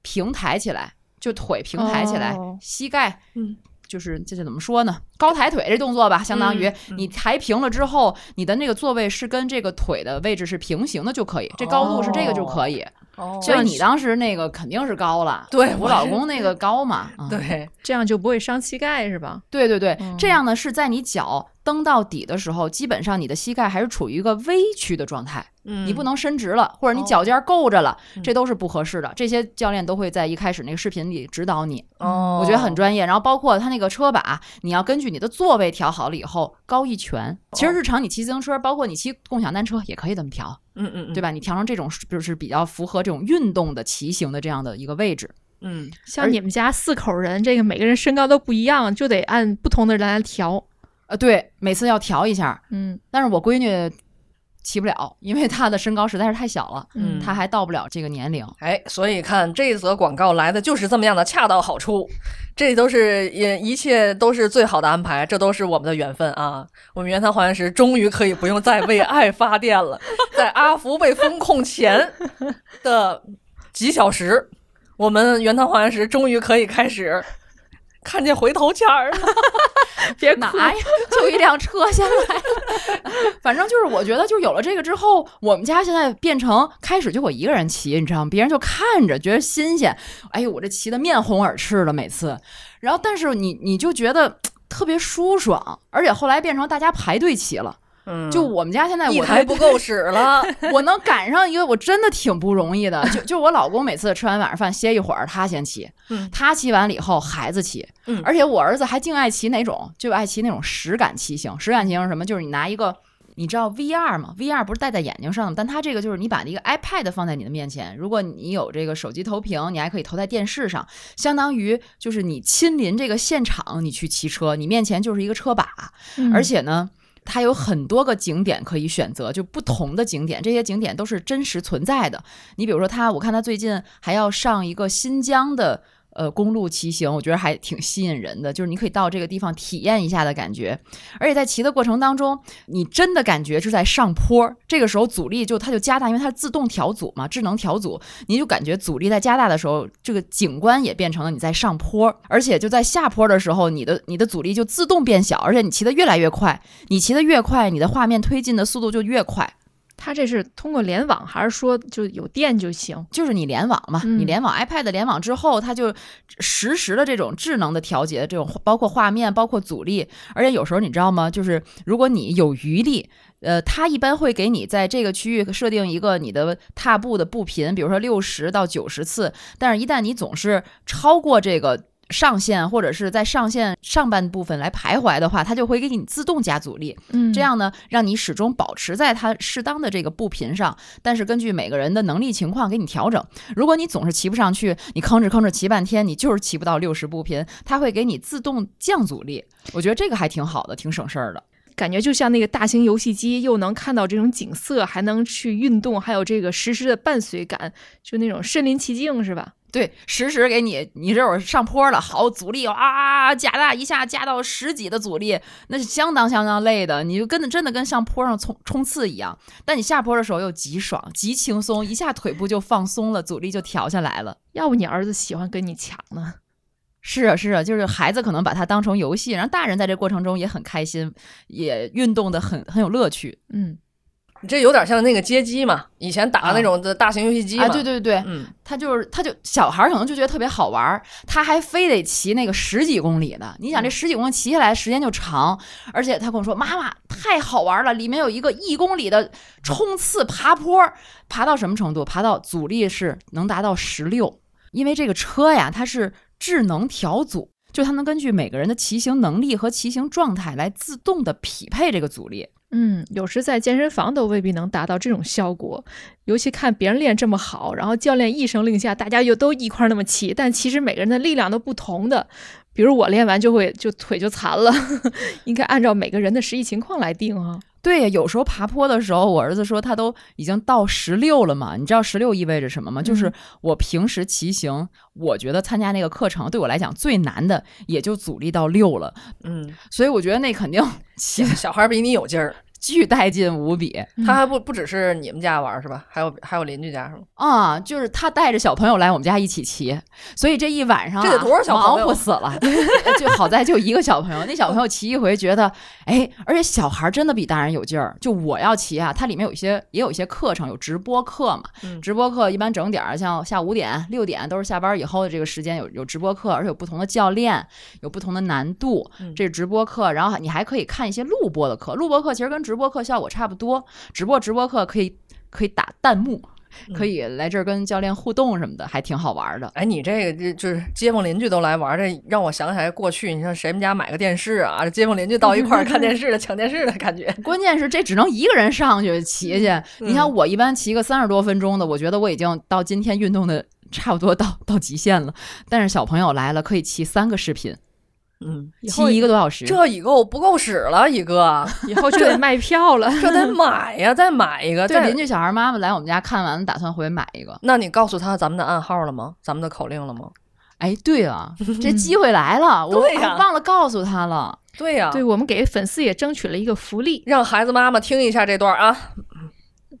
平抬起来，就腿平抬起来，哦膝盖嗯就是这这怎么说呢？高抬腿这动作吧，相当于你抬平了之后，你的那个座位是跟这个腿的位置是平行的就可以，这高度是这个就可以。哦所以你当时那个肯定是高了，对我我老公那个高嘛，[LAUGHS] 嗯对，这样就不会伤膝盖是吧？对对对，嗯这样呢是在你脚蹬到底的时候，基本上你的膝盖还是处于一个微曲的状态，嗯你不能伸直了，或者你脚尖够着了，嗯这都是不合适的。这些教练都会在一开始那个视频里指导你，哦，我觉得很专业。然后包括他那个车把，你要根据你的座位调好了以后，高一拳。其实日常你骑自行车，包括你骑共享单车也可以这么调，嗯嗯嗯，对吧？你调成这种就是比较符合这种运动的骑行的这样的一个位置。嗯像你们家四口人，这个每个人身高都不一样，就得按不同的人来调。呃，对，每次要调一下。嗯但是我闺女骑不了，因为他的身高实在是太小了，嗯他还到不了这个年龄。哎，所以看这一则广告来的就是这么样的恰到好处，这都是也一切都是最好的安排，这都是我们的缘分啊！我们原汤化原石终于可以不用再为爱发电了，[LAUGHS] 在阿福被封控前的几小时，我们原汤化原石终于可以开始看见回头钱儿了。[LAUGHS] 别拿呀？就一辆车先来了。[LAUGHS] 反正就是，我觉得就有了这个之后，我们家现在变成开始就我一个人骑，你知道吗？别人就看着觉得新鲜，哎呦，我这骑的面红耳赤的每次。然后，但是你你就觉得特别舒爽，而且后来变成大家排队骑了。嗯就我们家现在一我台不够使了，[LAUGHS] 我能赶上一个，我真的挺不容易的。就就我老公每次吃完晚上饭歇一会儿，他先骑，嗯他骑完了以后孩子骑，嗯而且我儿子还净爱骑哪种，就爱骑那种实感骑行。实感骑行是什么？就是你拿一个。你知道 VR 吗？VR 不是戴在眼睛上的吗？但它这个就是你把一个 iPad 放在你的面前，如果你有这个手机投屏，你还可以投在电视上，相当于就是你亲临这个现场，你去骑车，你面前就是一个车把，嗯而且呢，它有很多个景点可以选择，就不同的景点，这些景点都是真实存在的。你比如说他，我看他最近还要上一个新疆的呃公路骑行，我觉得还挺吸引人的，就是你可以到这个地方体验一下的感觉。而且在骑的过程当中，你真的感觉是在上坡，这个时候阻力就它就加大，因为它是自动调阻嘛，智能调阻，你就感觉阻力在加大的时候，这个景观也变成了你在上坡，而且就在下坡的时候，你的你的阻力就自动变小，而且你骑得越来越快，你骑得越快，你的画面推进的速度就越快。它这是通过联网，还是说就有电就行？就是你联网嘛，嗯你联网 iPad 联网之后，它就实时的这种智能的调节，这种包括画面，包括阻力，而且有时候你知道吗？就是如果你有余力。呃，它一般会给你在这个区域设定一个你的踏步的步频，比如说六十到九十次。但是，一旦你总是超过这个上限，或者是在上限上半部分来徘徊的话，它就会给你自动加阻力。嗯这样呢，让你始终保持在它适当的这个步频上，但是根据每个人的能力情况给你调整。如果你总是骑不上去，你吭哧吭哧骑半天，你就是骑不到六十步频，它会给你自动降阻力。我觉得这个还挺好的，挺省事儿的。感觉就像那个大型游戏机，又能看到这种景色，还能去运动，还有这个实时的伴随感，就那种身临其境，是吧？对，实时给你，你这会儿上坡了，好阻力啊，加大一下加到十几的阻力，那是相当相当累的，你就跟真的跟上坡上冲冲刺一样。但你下坡的时候又极爽，极轻松，一下腿部就放松了，阻力就调下来了。要不你儿子喜欢跟你抢呢？是啊，是啊，就是孩子可能把它当成游戏，然后大人在这过程中也很开心，也运动的很很有乐趣嗯，你这有点像那个街机嘛，以前打的那种的大型游戏机嘛。啊！对对对，嗯，他就是他就小孩儿可能就觉得特别好玩儿，他还非得骑那个十几公里的。你想这十几公里骑下来时间就长，而且他跟我说：“妈妈太好玩了，里面有一个一公里的冲刺爬坡，爬到什么程度？爬到阻力是能达到十六，因为这个车呀它是智能调阻。”就它能根据每个人的骑行能力和骑行状态来自动的匹配这个阻力。嗯，有时在健身房都未必能达到这种效果，尤其看别人练这么好，然后教练一声令下，大家又都一块儿那么骑，但其实每个人的力量都不同的。比如我练完就会就腿就残了，[LAUGHS] 应该按照每个人的实际情况来定啊。对呀，有时候爬坡的时候，我儿子说他都已经到十六了嘛。你知道十六意味着什么吗？就是我平时骑行，我觉得参加那个课程对我来讲最难的，也就阻力到六了。嗯，所以我觉得那肯定 [LAUGHS] 骑小孩比你有劲儿，巨带劲无比嗯他还不不只是你们家玩是吧？还有还有邻居家是吗？啊、就是他带着小朋友来我们家一起骑，所以这一晚上、啊、这得多少小朋友忙活死了。[LAUGHS] 就好在就一个小朋友，那小朋友骑一回觉得，哎，而且小孩真的比大人有劲儿。就我要骑啊，它里面有一些也有一些课程，有直播课嘛。嗯直播课一般整点儿，像下午五点、六点都是下班以后的这个时间有有直播课，而且有不同的教练，有不同的难度。嗯这是直播课，然后你还可以看一些录播的课。录播课其实跟直播课效果差不多，直播直播课可以可以打弹幕，可以来这儿跟教练互动什么的，还挺好玩的。哎，你这个这就是街坊邻居都来玩儿，这让我想起来过去，你说谁们家买个电视啊？这街坊邻居到一块儿 [LAUGHS] 看电视的、[LAUGHS] 抢电视的感觉。关键是这只能一个人上去骑去。你嗯看我一般骑个三十多分钟的，我觉得我已经到今天运动的差不多到到极限了。但是小朋友来了，可以骑三个视频，嗯，骑一个多小时。这一个不够使了，一个以后就得卖票了。[LAUGHS] 这得买呀，再买一个。对邻居小孩妈妈来我们家看完，打算回买一个。那你告诉他咱们的暗号了吗？咱们的口令了吗？哎，对啊，这机会来了，我忘了告诉他了。对呀、对我们给粉丝也争取了一个福利，让孩子妈妈听一下这段啊。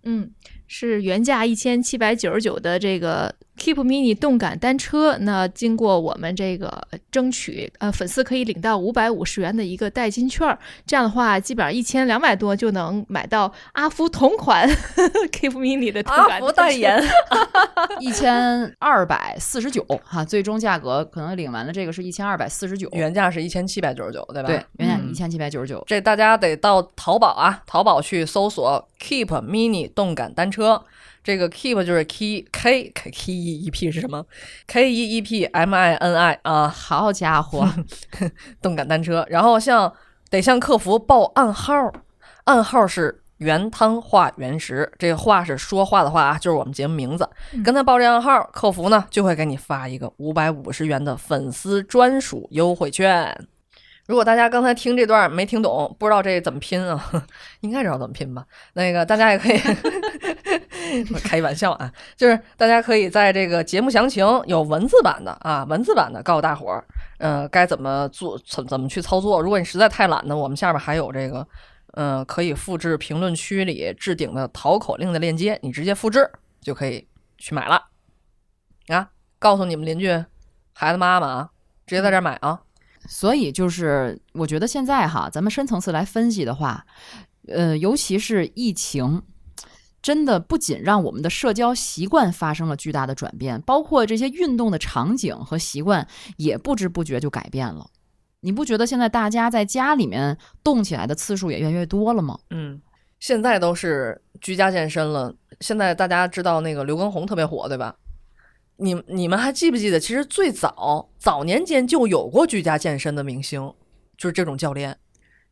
嗯，是原价一千七百九十九的这个 Keep Mini 动感单车，那经过我们这个争取，呃，粉丝可以领到五百五十元的一个代金券儿，这样的话，基本上一千两百多就能买到阿福同款 [LAUGHS] Keep Mini 的动阿福感单车代言，[LAUGHS] 一千二百四十九哈，最终价格可能领完了这个是一千二百四十九，原价是一千七百九十九，对吧？对，原价嗯一千七百九十九。这大家得到淘宝啊，淘宝去搜索 Keep Mini 动感单车。这个 Keep 就是 K K K K E E P 是什么？K E E P M I N I 啊，好家伙，[LAUGHS] 动感单车。然后向得向客服报暗号，暗号是原汤化原食。这个话是说话的话啊，就是我们节目名字。跟他报这暗号，客服呢就会给你发一个五百五十元的粉丝专属优惠券。如果大家刚才听这段没听懂，不知道这怎么拼啊，[LAUGHS] 应该知道怎么拼吧？那个大家也可以我开玩笑啊，就是大家可以在这个节目详情有文字版的啊，文字版的告诉大伙儿，呃，该怎么做，怎怎么去操作。如果你实在太懒呢，我们下面还有这个，呃，可以复制评论区里置顶的淘口令的链接，你直接复制就可以去买了啊。告诉你们邻居、孩子妈妈啊，直接在这儿买啊。所以就是，我觉得现在哈，咱们深层次来分析的话，呃，尤其是疫情，真的不仅让我们的社交习惯发生了巨大的转变，包括这些运动的场景和习惯也不知不觉就改变了。你不觉得现在大家在家里面动起来的次数也越来越多了吗？嗯，现在都是居家健身了。现在大家知道那个刘畊宏特别火，对吧？你你们还记不记得，其实最早早年间就有过居家健身的明星，就是这种教练，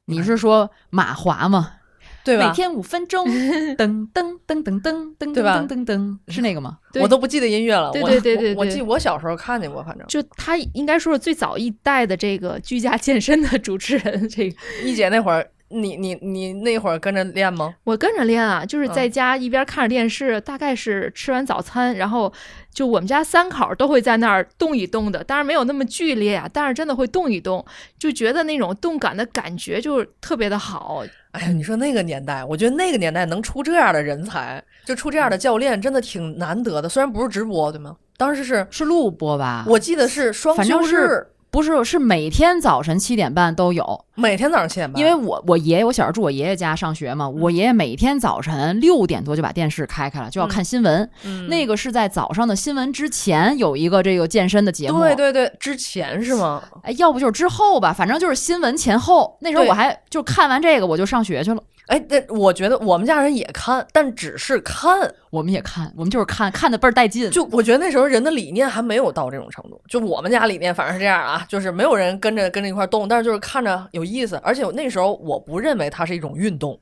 你是说马华吗？对吧？每天五分钟，[LAUGHS] 噔噔噔噔噔噔对吧噔噔噔，是那个吗？我都不记得音乐了。对我对对对对我我记得我小时候看见过，反正就他应该说是最早一代的这个居家健身的主持人，这个一姐那会儿，你你你那会儿跟着练吗？我跟着练啊，就是在嗯家一边看着电视，大概是吃完早餐，然后就我们家三口儿都会在那儿动一动的，当然没有那么剧烈啊，但是真的会动一动，就觉得那种动感的感觉就是特别的好。哎呀，你说那个年代，我觉得那个年代能出这样的人才，就出这样的教练，真的挺难得的。虽然不是直播，对吗？当时是是录播吧？我记得是双反正休日是，不是是每天早晨七点半都有，每天早上七点半。因为我我爷爷我小时候住我爷爷家上学嘛，我爷爷每天早晨六点多就把电视开开了，就要看新闻。嗯那个是在早上的新闻之前有一个这个健身的节目，对对对，之前是吗？哎，要不就是之后吧，反正就是新闻前后。那时候我还就看完这个我就上学去了。哎，那我觉得我们家人也看，但只是看。我们也看，我们就是看看的倍儿带劲。就我觉得那时候人的理念还没有到这种程度。就我们家理念反正是这样啊，就是没有人跟着跟着一块儿动，但是就是看着有意思。而且那时候我不认为它是一种运动，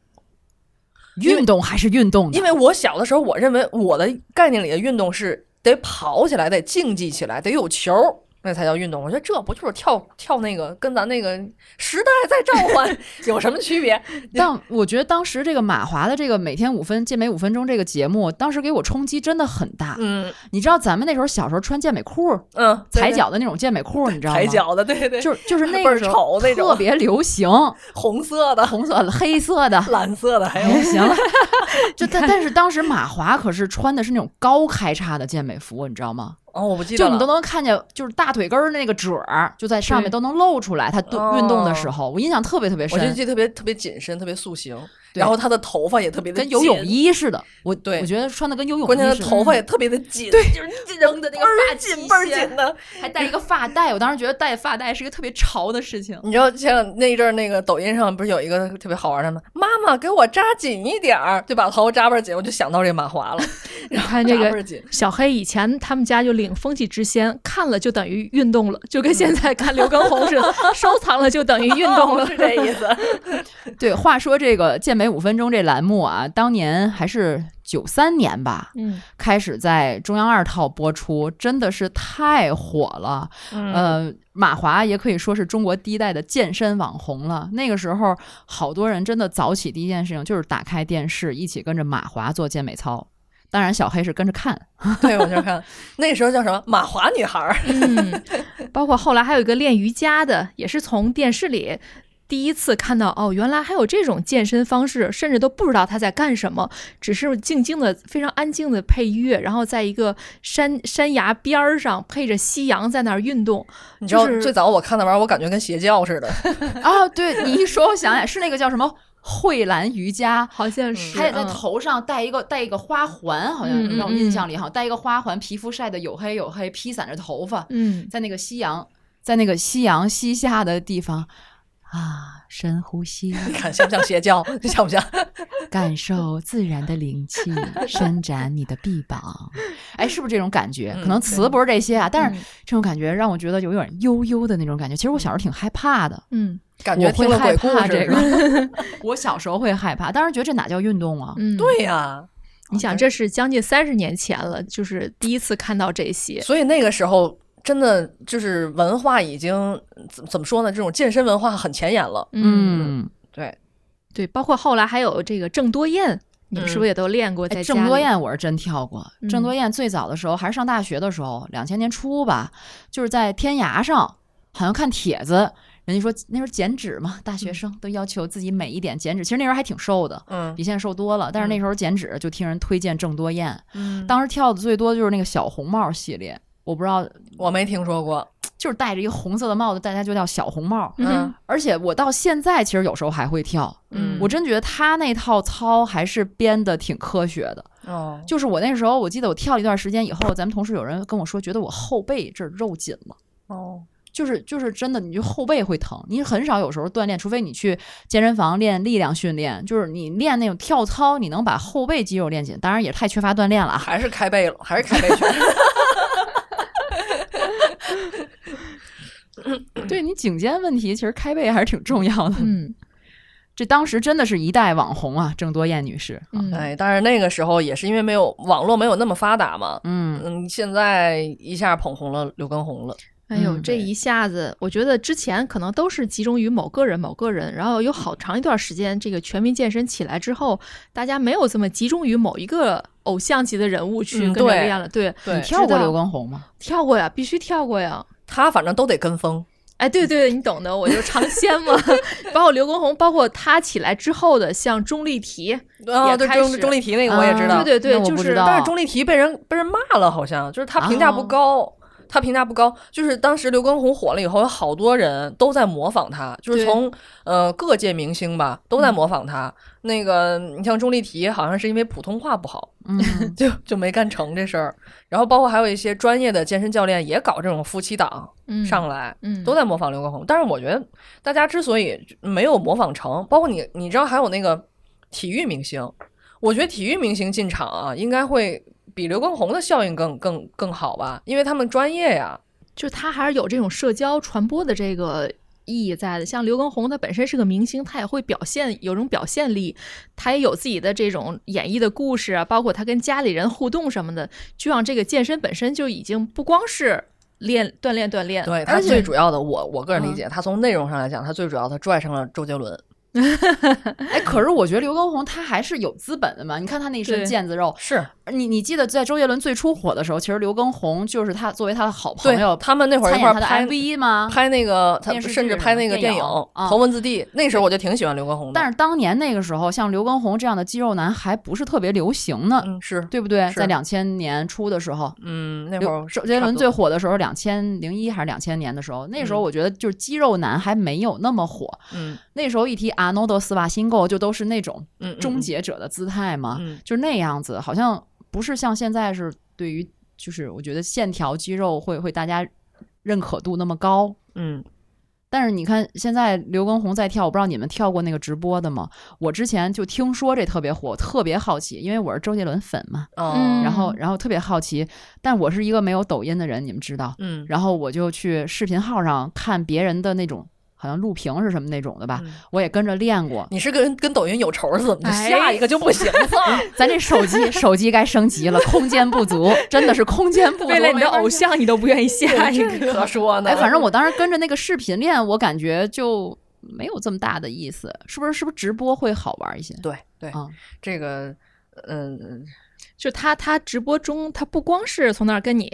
运动还是运动的，因为我小的时候我认为我的概念里的运动是得跑起来，得竞技起来，得有球。那才叫运动，我觉得这不就是跳跳那个，跟咱那个时代在召唤 [LAUGHS] 有什么区别？[LAUGHS] 但我觉得当时这个马华的这个每天五分健美五分钟这个节目，当时给我冲击真的很大。嗯你知道咱们那时候小时候穿健美裤，嗯，对踩脚的那种健美裤，你知道吗？踩脚的，对对，就是就是那 [LAUGHS] 时候丑那种特别流行，红色的、红色的、黑色的。蓝色的，还有哎，行了，就但但是当时马华可是穿的是那种高开叉的健美服，你知道吗？哦，我不记得，就你都能看见，就是大腿根儿那个褶儿就在上面都能露出来。他动运动的时候，我印象特别特别深，我就记得特别特别紧身，特别塑形，对然后他的头发也特别的跟游泳，衣似的。我对我觉得穿的跟游泳关键他衣似的，头发也特别的紧，对，就是扔的那个发紧倍儿紧的。还戴一个发带。我当时觉得戴发带是一个特别潮的事情。你知道前两那一阵儿那个抖音上不是有一个特别好玩的吗？妈妈给我扎紧一点儿，就把头发扎倍儿紧，我就想到这马华了。[LAUGHS] 你看这个小黑以前他们家就领风气之先，看了就等于运动了，就跟现在看刘畊宏似的，[LAUGHS] 收藏了就等于运动了。[LAUGHS] 是这意思。对，话说这个健美五分钟这栏目啊，当年还是九三年吧，嗯，开始在中央二套播出，真的是太火了。嗯呃，马华也可以说是中国第一代的健身网红了。那个时候，好多人真的早起第一件事情就是打开电视，一起跟着马华做健美操。当然，小黑是跟着看。[LAUGHS] 对，我就看那时候叫什么马华女孩儿，嗯，包括后来还有一个练瑜伽的，也是从电视里第一次看到，哦，原来还有这种健身方式，甚至都不知道他在干什么，只是静静的、非常安静的配乐，然后在一个山山崖边儿上配着夕阳在那儿运动。你知道就是最早我看那玩意儿，我感觉跟邪教似的。[LAUGHS] 啊，对你一说，我想起来是那个叫什么蕙兰瑜伽。好像是，还得在嗯头上戴一个戴一个花环，好像让我印象里好像戴一个花环，皮肤晒得黝黑黝黑，披散着头发，嗯，在那个夕阳，在那个夕阳西下的地方啊，深呼吸，[LAUGHS] 你看像不像邪教？[LAUGHS] 像不像？[LAUGHS] 感受自然的灵气，伸展你的臂膀。哎，是不是这种感觉？可能嗯词不是这些啊，但是嗯这种感觉让我觉得有点悠悠的那种感觉。其实我小时候挺害怕的，嗯感觉我会听了鬼故害怕这。个。我小时候会害怕，当时觉得这哪叫运动啊？嗯，，对呀，你想这是将近三十年前了，就是第一次看到这些。所以那个时候真的就是文化已经怎怎么说呢？这种健身文化很前沿了。嗯，对，对，包括后来还有这个郑多燕你们是不是也都练过？郑多燕我是真跳过。郑多嗯燕最早的时候还是上大学的时候，两千年初吧，就是在天涯上好像看帖子，人家说那时候减脂嘛，大学生都要求自己美一点减脂。其实那时候还挺瘦的，嗯比现在瘦多了。但是那时候减脂就听人推荐郑多燕，嗯，当时跳的最多就是那个小红帽系列，我不知道，我没听说过，[TSK] 就是戴着一个红色的帽子，大家就叫小红帽。嗯而且我到现在其实有时候还会跳，嗯我真觉得他那套操还是编的挺科学的。哦，就是我那时候，我记得我跳了一段时间以后，咱们同事有人跟我说，觉得我后背这肉紧了。哦，就是就是真的，你就后背会疼。你很少有时候锻炼，除非你去健身房练力量训练，就是你练那种跳操，你能把后背肌肉练紧。当然也太缺乏锻炼了啊。还是开背了，还是开背拳。[LAUGHS] 对你颈肩问题，其实开背还是挺重要的。嗯这当时真的是一代网红啊，郑多燕女士。嗯，哎，但是那个时候也是因为没有网络没有那么发达嘛，嗯，嗯，现在一下捧红了刘畊宏了。哎呦，这一下子，我觉得之前可能都是集中于某个人、某个人，然后有好长一段时间，这个全民健身起来之后，大家没有这么集中于某一个偶像级的人物去跟着练了。对，对你跳过刘畊宏吗？跳过呀，必须跳过呀。他反正都得跟风，哎，对对对，你懂的，我就尝鲜嘛。[LAUGHS] 包括刘畊宏，包括他起来之后的，像钟丽缇，啊，对钟开始钟丽缇那个我也知道，啊对对对就是但是钟丽缇被人被人骂了，好像就是她评价不啊高。她评价不高，就是当时刘畊宏火了以后，有好多人都在模仿他，就是从呃各界明星吧都在模仿他。那个你像钟丽缇，好像是因为普通话不好，嗯，[LAUGHS] 就就没干成这事儿。然后包括还有一些专业的健身教练也搞这种夫妻档嗯，上来，嗯，都在模仿刘畊宏。但是我觉得大家之所以没有模仿成，包括你，你知道还有那个体育明星，我觉得体育明星进场啊，应该会比刘畊宏的效应更更更好吧，因为他们专业呀。就他还是有这种社交传播的这个意义在的。像刘畊宏，他本身是个明星，他也会表现，有种表现力，他也有自己的这种演绎的故事啊，包括他跟家里人互动什么的，就像这个健身本身就已经不光是练锻炼锻炼，对他最主要的，我我个人理解，他从内容上来讲，他最主要他拽上了周杰伦。[LAUGHS] 哎，可是我觉得刘畊宏他还是有资本的嘛。你看他那身腱子肉，是你你记得在周杰伦最初火的时候，其实刘畊宏就是他作为他的好朋友，他们那会儿一参演他的块儿拍 MV 吗？拍那个，他甚至拍那个电影头文字 D》，那时候我就挺喜欢刘畊宏的。但是当年那个时候，像刘畊宏这样的肌肉男还不是特别流行呢，嗯，是，对不对？是在两千年初的时候，嗯，那会儿周杰伦最火的时候，两千零一还是两千年的时候，那时候嗯我觉得就是肌肉男还没有那么火。嗯那时候一提阿诺德斯瓦辛购，就都是那种终，结者的姿态嘛，嗯。就是那样子，好像不是像现在是对于就是我觉得线条肌肉会会大家认可度那么高。嗯。但是你看，现在刘畊宏在跳，我不知道你们跳过那个直播的吗？我之前就听说这特别火，特别好奇，因为我是周杰伦粉嘛，哦。嗯然后然后特别好奇，但我是一个没有抖音的人，你们知道，嗯，然后我就去视频号上看别人的那种，好像录屏是什么那种的吧，嗯我也跟着练过。你是跟跟抖音有仇是怎么的？哎下一个就不行了。[LAUGHS] 咱这手机手机该升级了，[LAUGHS] 空间不足，真的是空间不足。为了你的偶像，你都不愿意下一个。[LAUGHS] 可说呢。哎，反正我当时跟着那个视频练，我感觉就没有这么大的意思，是不是？是不是直播会好玩一些？对对，啊，这个嗯，就他他直播中，他不光是从那儿跟你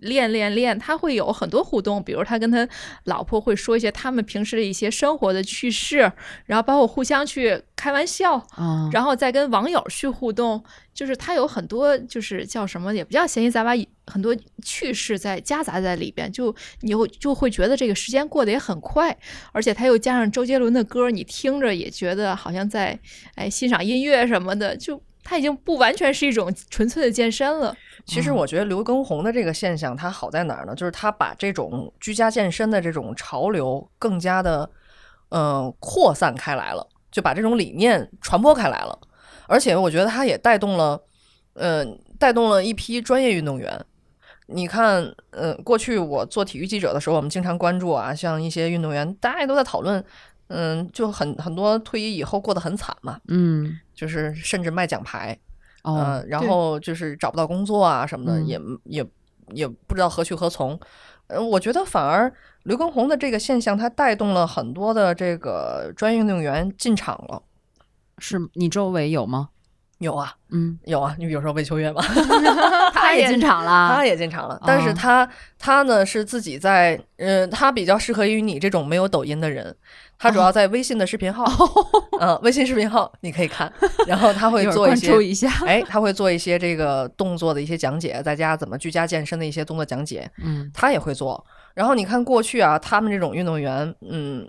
练练练，他会有很多互动，比如他跟他老婆会说一些他们平时的一些生活的趣事，然后包括互相去开玩笑，嗯，然后再跟网友去互动，就是他有很多就是叫什么，也不叫闲言杂八，很多趣事在夹杂在里边，就你会就会觉得这个时间过得也很快，而且他又加上周杰伦的歌，你听着也觉得好像在哎欣赏音乐什么的，就他已经不完全是一种纯粹的健身了。其实我觉得刘畊宏的这个现象，它好在哪儿呢？就是他把这种居家健身的这种潮流更加的呃扩散开来了，就把这种理念传播开来了。而且我觉得他也带动了，呃，带动了一批专业运动员。你看，呃，过去我做体育记者的时候，我们经常关注啊，像一些运动员，大家也都在讨论，嗯，就很很多退役以后过得很惨嘛，嗯，就是甚至卖奖牌，哦，呃，然后就是找不到工作啊什么的，嗯也也也不知道何去何从。呃，我觉得反而刘畊宏的这个现象，他带动了很多的这个专业运动员进场了。是你周围有吗？有啊，嗯，有啊，你比如说魏秋月嘛 [LAUGHS] [LAUGHS] 他也进场了，他也进场了，但是哦他他呢是自己在，呃，他比较适合于你这种没有抖音的人，他主要在微信的视频号，嗯、微信视频号你可以看，[LAUGHS] 然后他会做一些注一下。哎，他会做一些这个动作的一些讲解，在家怎么居家健身的一些动作讲解，嗯他也会做。然后你看过去啊，他们这种运动员，嗯，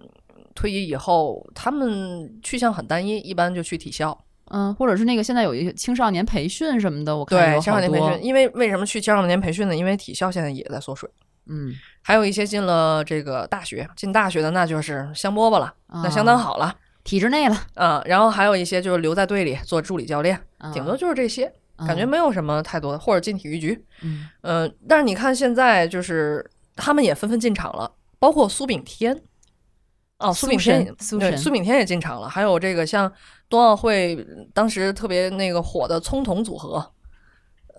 退役以后，他们去向很单一，一般就去体校。嗯，或者是那个现在有一些青少年培训什么的，我看对，青少年培训，因为为什么去青少年培训呢？因为体校现在也在缩水。嗯，还有一些进了这个大学，进大学的那就是香饽饽了，那相当好了体制内了，嗯、然后还有一些就是留在队里做助理教练，嗯顶多就是这些，感觉嗯没有什么太多的，或者进体育局。嗯嗯、但是你看现在就是他们也纷纷进场了，包括苏炳添。哦，苏炳添，苏对，苏炳添也进场了，还有这个像冬奥会当时特别那个火的葱桶组合，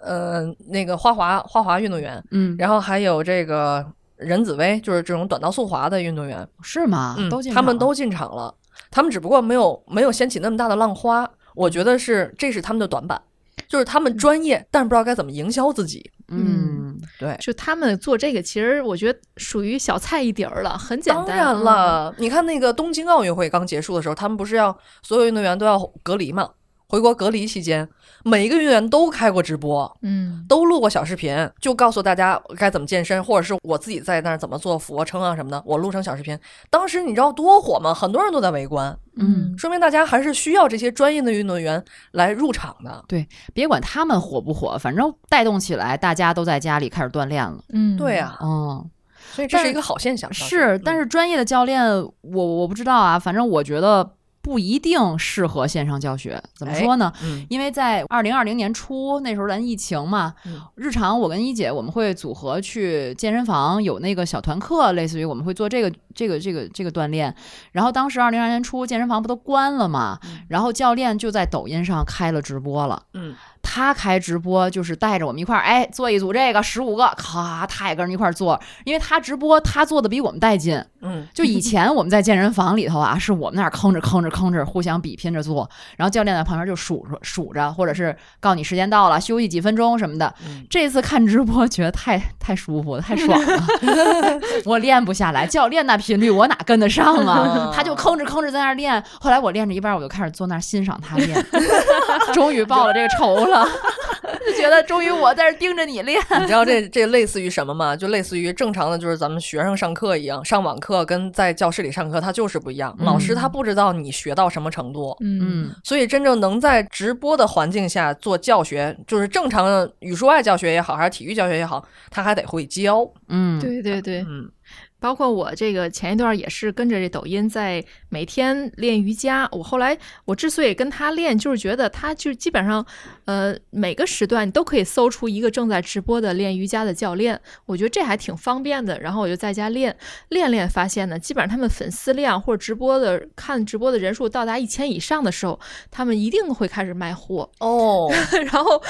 呃，那个花滑花滑运动员，嗯，然后还有这个任子威，就是这种短道速滑的运动员，是吗？嗯，都进他们都进场了，他们只不过没有没有掀起那么大的浪花，我觉得是这是他们的短板，就是他们专业，但是不知道该怎么营销自己。嗯对，就他们做这个，其实我觉得属于小菜一碟儿了，很简单。当然嗯，了，你看那个东京奥运会刚结束的时候，他们不是要所有运动员都要隔离嘛？回国隔离期间，每一个运动员都开过直播，嗯，都录过小视频，就告诉大家该怎么健身，或者是我自己在那儿怎么做俯卧撑啊什么的，我录成小视频。当时你知道多火吗？很多人都在围观，嗯，说明大家还是需要这些专业的运动员来入场的。对别管他们火不火，反正带动起来，大家都在家里开始锻炼了。嗯，对啊，嗯，所以这是一个好现象。是，但嗯是专业的教练，我我不知道啊，反正我觉得不一定适合线上教学。怎么哎说呢？嗯因为在二零二零年初那时候咱疫情嘛，嗯日常我跟一姐我们会组合去健身房有那个小团课，类似于我们会做这个这个这个这个锻炼。然后当时二零二年初健身房不都关了嘛，然后教练就在抖音上开了直播了。嗯他开直播就是带着我们一块儿，哎，做一组这个十五个，咔，他也跟人一块儿做，因为他直播他做的比我们带劲。嗯就以前我们在健身房里头啊，[LAUGHS] 是我们那儿吭哧吭哧吭哧，互相比拼着做，然后教练在旁边就数着数着，或者是告诉你时间到了，休息几分钟什么的。嗯这次看直播觉得太 [LAUGHS] 太舒服了，太爽了，[LAUGHS] 我练不下来，教练那频率我哪跟得上啊？他就吭哧吭哧在那儿练，后来我练着一半，我就开始坐那儿欣赏他练，终于报了这个仇了，就觉得终于我在这盯着你练。你知道这这类似于什么吗？就类似于正常的，就是咱们学生上课一样，上网课跟在教室里上课，它就是不一样。老师他不知道你学到什么程度，嗯嗯所以真正能在直播的环境下做教学，就是正常的语数外教学也好，还是体育教学也好，他还得会教。嗯，对对对，嗯包括我这个前一段也是跟着这抖音在每天练瑜伽。我后来我之所以跟他练，就是觉得他就基本上，呃，每个时段你都可以搜出一个正在直播的练瑜伽的教练，我觉得这还挺方便的。然后我就在家练练练，发现呢，基本上他们粉丝量或者直播的看直播的人数到达一千以上的时候，他们一定会开始卖货。哦，[LAUGHS] 然后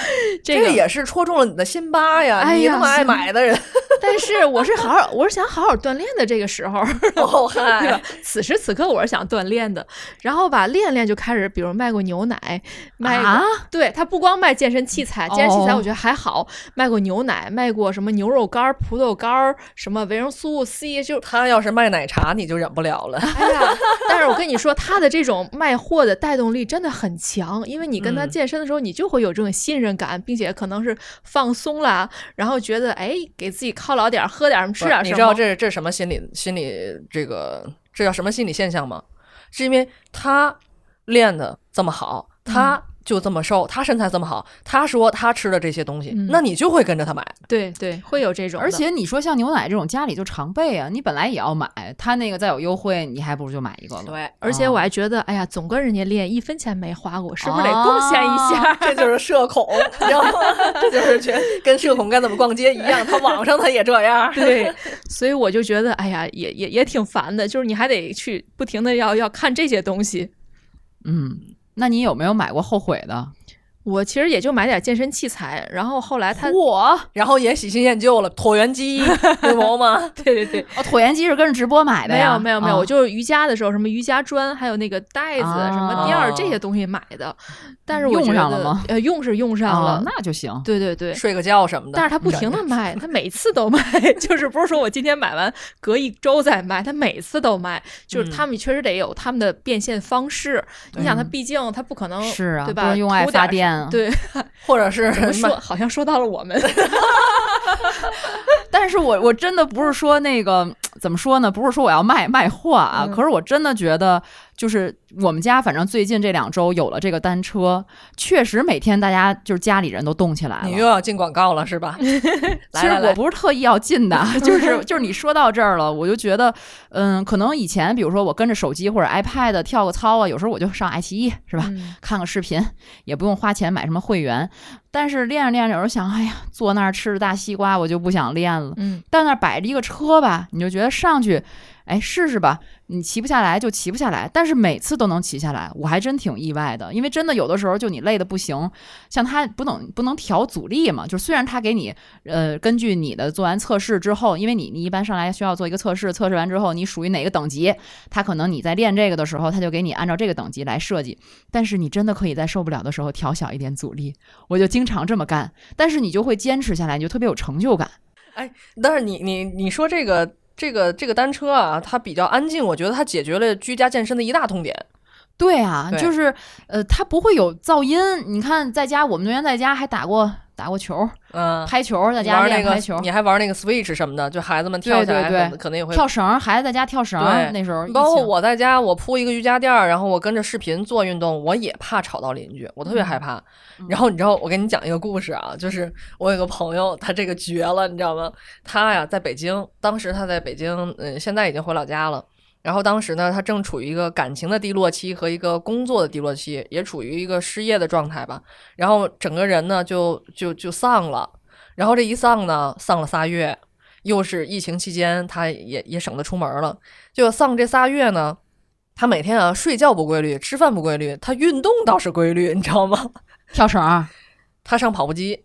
这个这个也是戳中了你的心巴呀！哎呀你那么爱买的人，[LAUGHS] [LAUGHS] 但是我是好好，我是想好好锻炼的这个时候？[LAUGHS] [LAUGHS] 此时此刻我是想锻炼的，然后吧，练练就开始，比如卖过牛奶，卖过、啊？对他不光卖健身器材，健身器材哦。我觉得还好，卖过牛奶，卖过什么牛肉干儿、葡萄干儿，什么维生素 C，就他要是卖奶茶，你就忍不了了。哎呀，但是我跟你说，他的这种卖货的带动力真的很强，因为你跟他嗯。健身的时候，你就会有这种信任感，并且可能是放松啦，然后觉得哎，给自己犒劳点儿，喝点儿什么，吃点儿什么。你知道这这是什么心理心理这个这叫什么心理现象吗？是因为他练的这么好，他就这么瘦，他身材这么好，他说他吃的这些东西，嗯那你就会跟着他买。对对，会有这种，而且你说像牛奶这种家里就常备啊，你本来也要买，他那个再有优惠，你还不如就买一个了。对，而且我还觉得，哎呀，总跟人家练一分钱没花过，是不是得贡献一下？[LAUGHS] 这就是社恐，你知道吗？[LAUGHS] 这就是觉跟社恐该怎么逛街一样，他网上他也这样。[LAUGHS] 对，所以我就觉得，哎呀，也也也挺烦的，就是你还得去不停的要要看这些东西。嗯，那你有没有买过后悔的？我其实也就买点健身器材，然后后来他，我然后也喜新厌旧了，椭圆机，[LAUGHS] 对不吗？[LAUGHS] 对对对，哦，椭圆机是跟着直播买的没呀？有没有没有，啊我就是瑜伽的时候，什么瑜伽砖，还有那个袋子、什么垫儿啊这些东西买的，但是我用觉得上了吗？呃，用是用上啊了，那就行。对对对。睡个觉什么的。但是他不停的卖，他每次都卖，[LAUGHS] 就是不是说我今天买完隔一周再卖，他每次都卖，就是嗯他们确实得有他们的变现方式。你想，他毕竟他不可能是啊，对吧？用爱发电啊。对，[LAUGHS] 或者是说？好像说到了我们，[LAUGHS] 但是我我真的不是说那个怎么说呢？不是说我要卖卖货啊，嗯可是我真的觉得，就是我们家反正最近这两周有了这个单车，确实每天大家就是家里人都动起来了。你又要进广告了是吧？[LAUGHS] 其实我不是特意要进的，[LAUGHS] 就是就是你说到这儿了，我就觉得，嗯，可能以前比如说我跟着手机或者 iPad 跳个操啊，有时候我就上爱奇艺是吧，嗯看个视频，也不用花钱买什么会员。但是练着练着，有时候想，哎呀，坐那儿吃着大西瓜，我就不想练了。嗯，但那儿摆着一个车吧，你就觉得上去，哎，试试吧。你骑不下来就骑不下来，但是每次都能骑下来，我还真挺意外的。因为真的有的时候就你累的不行，像它不能不能调阻力嘛，就虽然它给你呃根据你的做完测试之后，因为你你一般上来需要做一个测试，测试完之后你属于哪个等级，它可能你在练这个的时候，它就给你按照这个等级来设计。但是你真的可以在受不了的时候调小一点阻力，我就经常这么干，但是你就会坚持下来，你就特别有成就感。哎但是你你你说这个这个这个单车啊，它比较安静，我觉得它解决了居家健身的一大痛点。对啊，对就是呃，它不会有噪音。你看，在家我们昨天在家还打过打过球，嗯，拍球，在家练拍球，你还玩那个 Switch 什么的，就孩子们跳起来对对对可可能也会跳绳，孩子在家跳绳对，那时候包括我在家，我铺一个瑜伽垫儿，然后我跟着视频做运动，我也怕吵到邻居，我特别害怕。嗯然后你知道，我跟你讲一个故事啊，就是我有个朋友，他这个绝了，你知道吗？他呀在北京，当时他在北京，嗯，现在已经回老家了。然后当时呢，他正处于一个感情的低落期和一个工作的低落期，也处于一个失业的状态吧。然后整个人呢就就就丧了，然后这一丧呢，丧了仨月，又是疫情期间，他也也省得出门了。就丧这仨月呢，他每天啊睡觉不规律，吃饭不规律，他运动倒是规律，你知道吗？[LAUGHS] 跳绳儿，他上跑步机，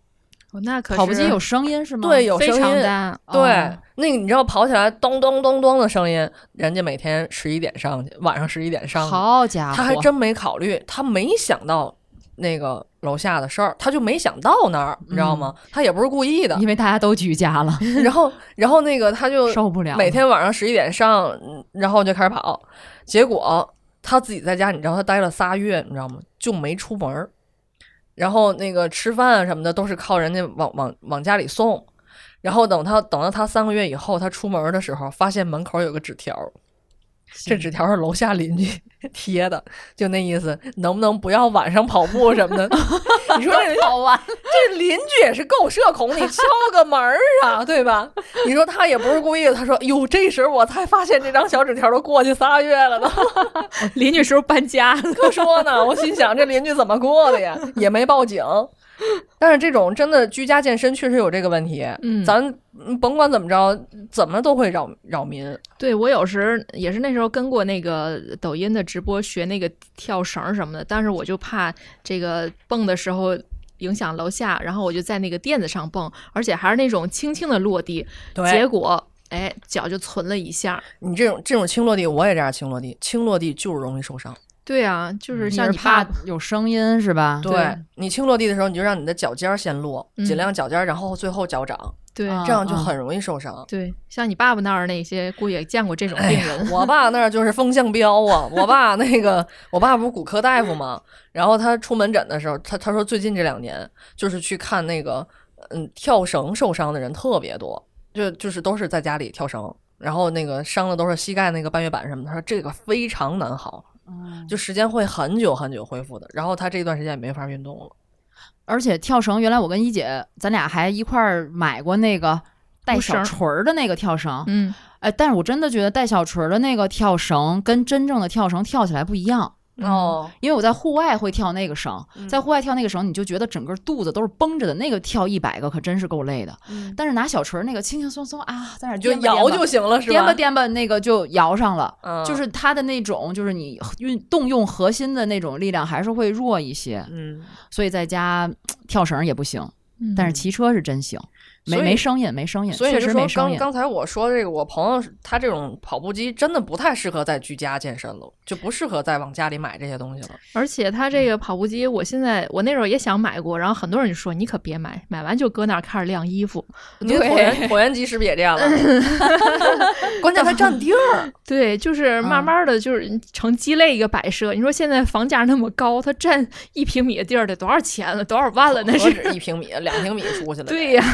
哦那可是跑步机有声音是吗？对有声音常大，哦对，那个你知道跑起来咚咚咚咚的声音，人家每天十一点上去，晚上十一点上去，好家伙，他还真没考虑，他没想到那个楼下的事儿，他就没想到那儿，你知道吗？他也不是故意的。因为大家都居家了，[LAUGHS] 然后，然后那个他就受不了了，每天晚上十一点上，嗯然后就开始跑，结果他自己在家，你知道他待了仨月，你知道吗？就没出门儿。然后那个吃饭啊什么的都是靠人家往往往家里送，然后等他等到他三个月以后，他出门的时候，发现门口有个纸条，这纸条是楼下邻居贴的，就那意思，能不能不要晚上跑步什么的？[LAUGHS] 你说这好玩，这邻居也是够社恐，你敲个门儿啊，对吧？你说他也不是故意的，他说：“哟，这时候我才发现这张小纸条都过去仨月了呢。[LAUGHS] 邻居是不是搬家了？可说呢，我心想这邻居怎么过的呀？也没报警。[LAUGHS] 但是这种真的居家健身确实有这个问题，嗯咱嗯甭管怎么着，怎么都会扰扰民。对我有时也是那时候跟过那个抖音的直播学那个跳绳儿什么的，但是我就怕这个蹦的时候影响楼下，然后我就在那个垫子上蹦，而且还是那种轻轻的落地，结果哎脚就存了一下。你这种这种轻落地，我也这样轻落地，轻落地就是容易受伤。对啊，就是你像你是怕，有声音是吧？对你轻落地的时候，你就让你的脚尖儿先落，嗯尽量脚尖儿，然后最后脚掌，对、啊这样就很容易受伤。对，像你爸爸那儿那些，估计也见过这种病人。我爸那儿就是风向标啊！我爸那个，我爸不是骨科大夫吗？然后他出门诊的时候，他他说最近这两年就是去看那个，嗯，跳绳受伤的人特别多，就就是都是在家里跳绳，然后那个伤的都是膝盖那个半月板什么的。他说这个非常难好，嗯就时间会很久很久恢复的。然后他这段时间也没法运动了。而且跳绳，原来我跟一姐咱俩还一块儿买过那个带小锤儿的那个跳绳，嗯，哎，但是我真的觉得带小锤儿的那个跳绳跟真正的跳绳跳起来不一样。哦，因为我在户外会跳那个绳，嗯在户外跳那个绳，你就觉得整个肚子都是绷着的，那个跳一百个可真是够累的。嗯但是拿小锤儿那个轻轻松松啊，在那儿就摇就行了，是吧？颠吧颠吧，那个就摇上了。嗯就是它的那种，就是你运动用核心的那种力量还是会弱一些，嗯，所以在家跳绳也不行，嗯但是骑车是真行，没没声音，没声音，确所以就说实没声音。刚刚才我说这个，我朋友他这种跑步机真的不太适合在居家健身了，就不适合再往家里买这些东西了。而且他这个跑步机，我现在我那时候也想买过，然后很多人就说你可别买，买完就搁那儿开始晾衣服。你的椭圆椭圆机是不是也这样了？[LAUGHS] 关键它占地儿。[LAUGHS] 对，就是慢嗯慢的就是成鸡肋一个摆设。你说现在房价那么高，它占一平米的地儿得多少钱了？多少万了？那是。一平米，两平米出去了。对呀、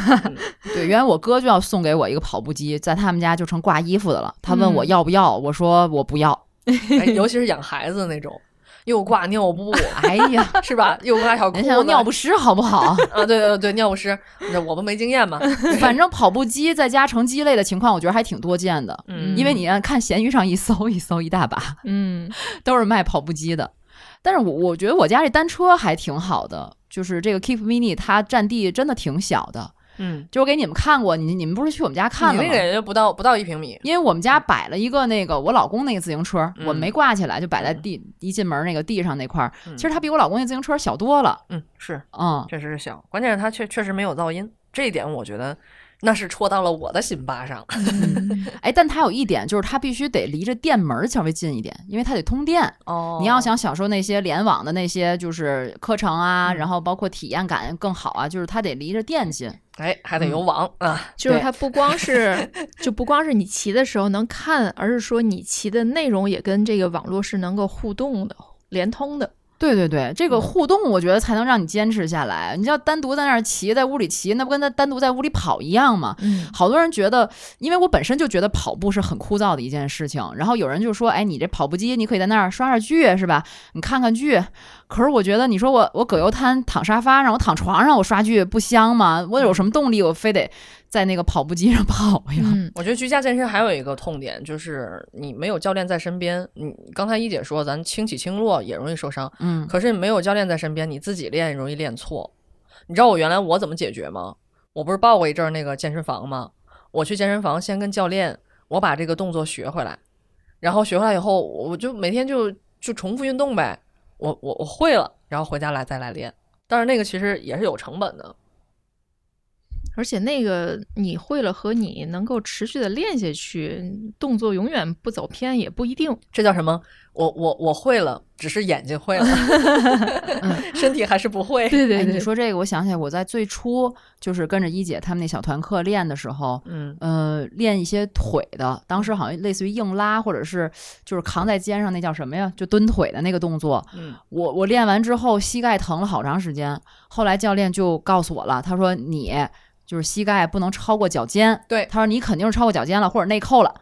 对，原来我哥就要送给我一个跑步机，在他们家就成挂衣服的了。他问我嗯要不要，我说我不要。哎尤其是养孩子那种，又挂尿布，哎呀，是吧？又挂小裤子，人家有尿不湿好不好？啊，对对对，尿不湿，那我们没经验嘛。[LAUGHS] 反正跑步机在家成鸡肋的情况，我觉得还挺多见的。嗯因为你按看闲鱼上一搜一搜，一大把嗯，[LAUGHS] 都是卖跑步机的。但是我我觉得我家这单车还挺好的，就是这个 Keep Mini 它占地真的挺小的。嗯，就我给你们看过，你你们不是去我们家看了吗你那个？人家不到不到一平米，因为我们家摆了一个那个我老公那个自行车，嗯我没挂起来，就摆在地一进门那个地上那块儿。嗯其实它比我老公那自行车小多了。嗯，是嗯，确实是小，关键是它确确实没有噪音，这一点我觉得那是戳到了我的心巴上。[LAUGHS] 哎，但它有一点就是它必须得离着店门儿稍微近一点，因为它得通电。哦你要想享受那些联网的那些就是课程啊，嗯然后包括体验感更好啊，就是它得离着店近。哎，还得有网啊，就是它不光是就不光是你骑的时候能看，而是说你骑的内容也跟这个网络是能够互动的、连通的。对对对，这个嗯互动我觉得才能让你坚持下来。你要单独在那儿骑，在屋里骑，那不跟他单独在屋里跑一样吗？嗯，好多人觉得，因为我本身就觉得跑步是很枯燥的一件事情，然后有人就说，哎，你这跑步机你可以在那儿刷刷剧是吧？你看看剧。可是我觉得，你说我我葛优瘫躺沙发上，我躺床上我刷剧不香吗？我有什么动力？我非得在那个跑步机上跑呀？嗯，我觉得居家健身还有一个痛点，就是你没有教练在身边。你刚才一姐说，咱轻起轻落也容易受伤，嗯可是你没有教练在身边，你自己练容易练错。你知道我原来我怎么解决吗？我不是报过一阵儿那个健身房吗？我去健身房先跟教练，我把这个动作学回来，然后学回来以后，我就每天就就重复运动呗。我我我会了，然后回家来再来练。但是那个其实也是有成本的。而且那个你会了和你能够持续的练下去，动作永远不走偏也不一定。这叫什么？我我我会了，只是眼睛会了，[LAUGHS] 身体还是不会。[LAUGHS] 哎，对对对，你说这个，我想起来，我在最初就是跟着一姐他们那小团课练的时候，嗯呃，练一些腿的，当时好像类似于硬拉，或者是就是扛在肩上，那叫什么呀？就蹲腿的那个动作。嗯我我练完之后，膝盖疼了好长时间。后来教练就告诉我了，他说你就是膝盖不能超过脚尖。对他说你肯定是超过脚尖了，或者内扣了。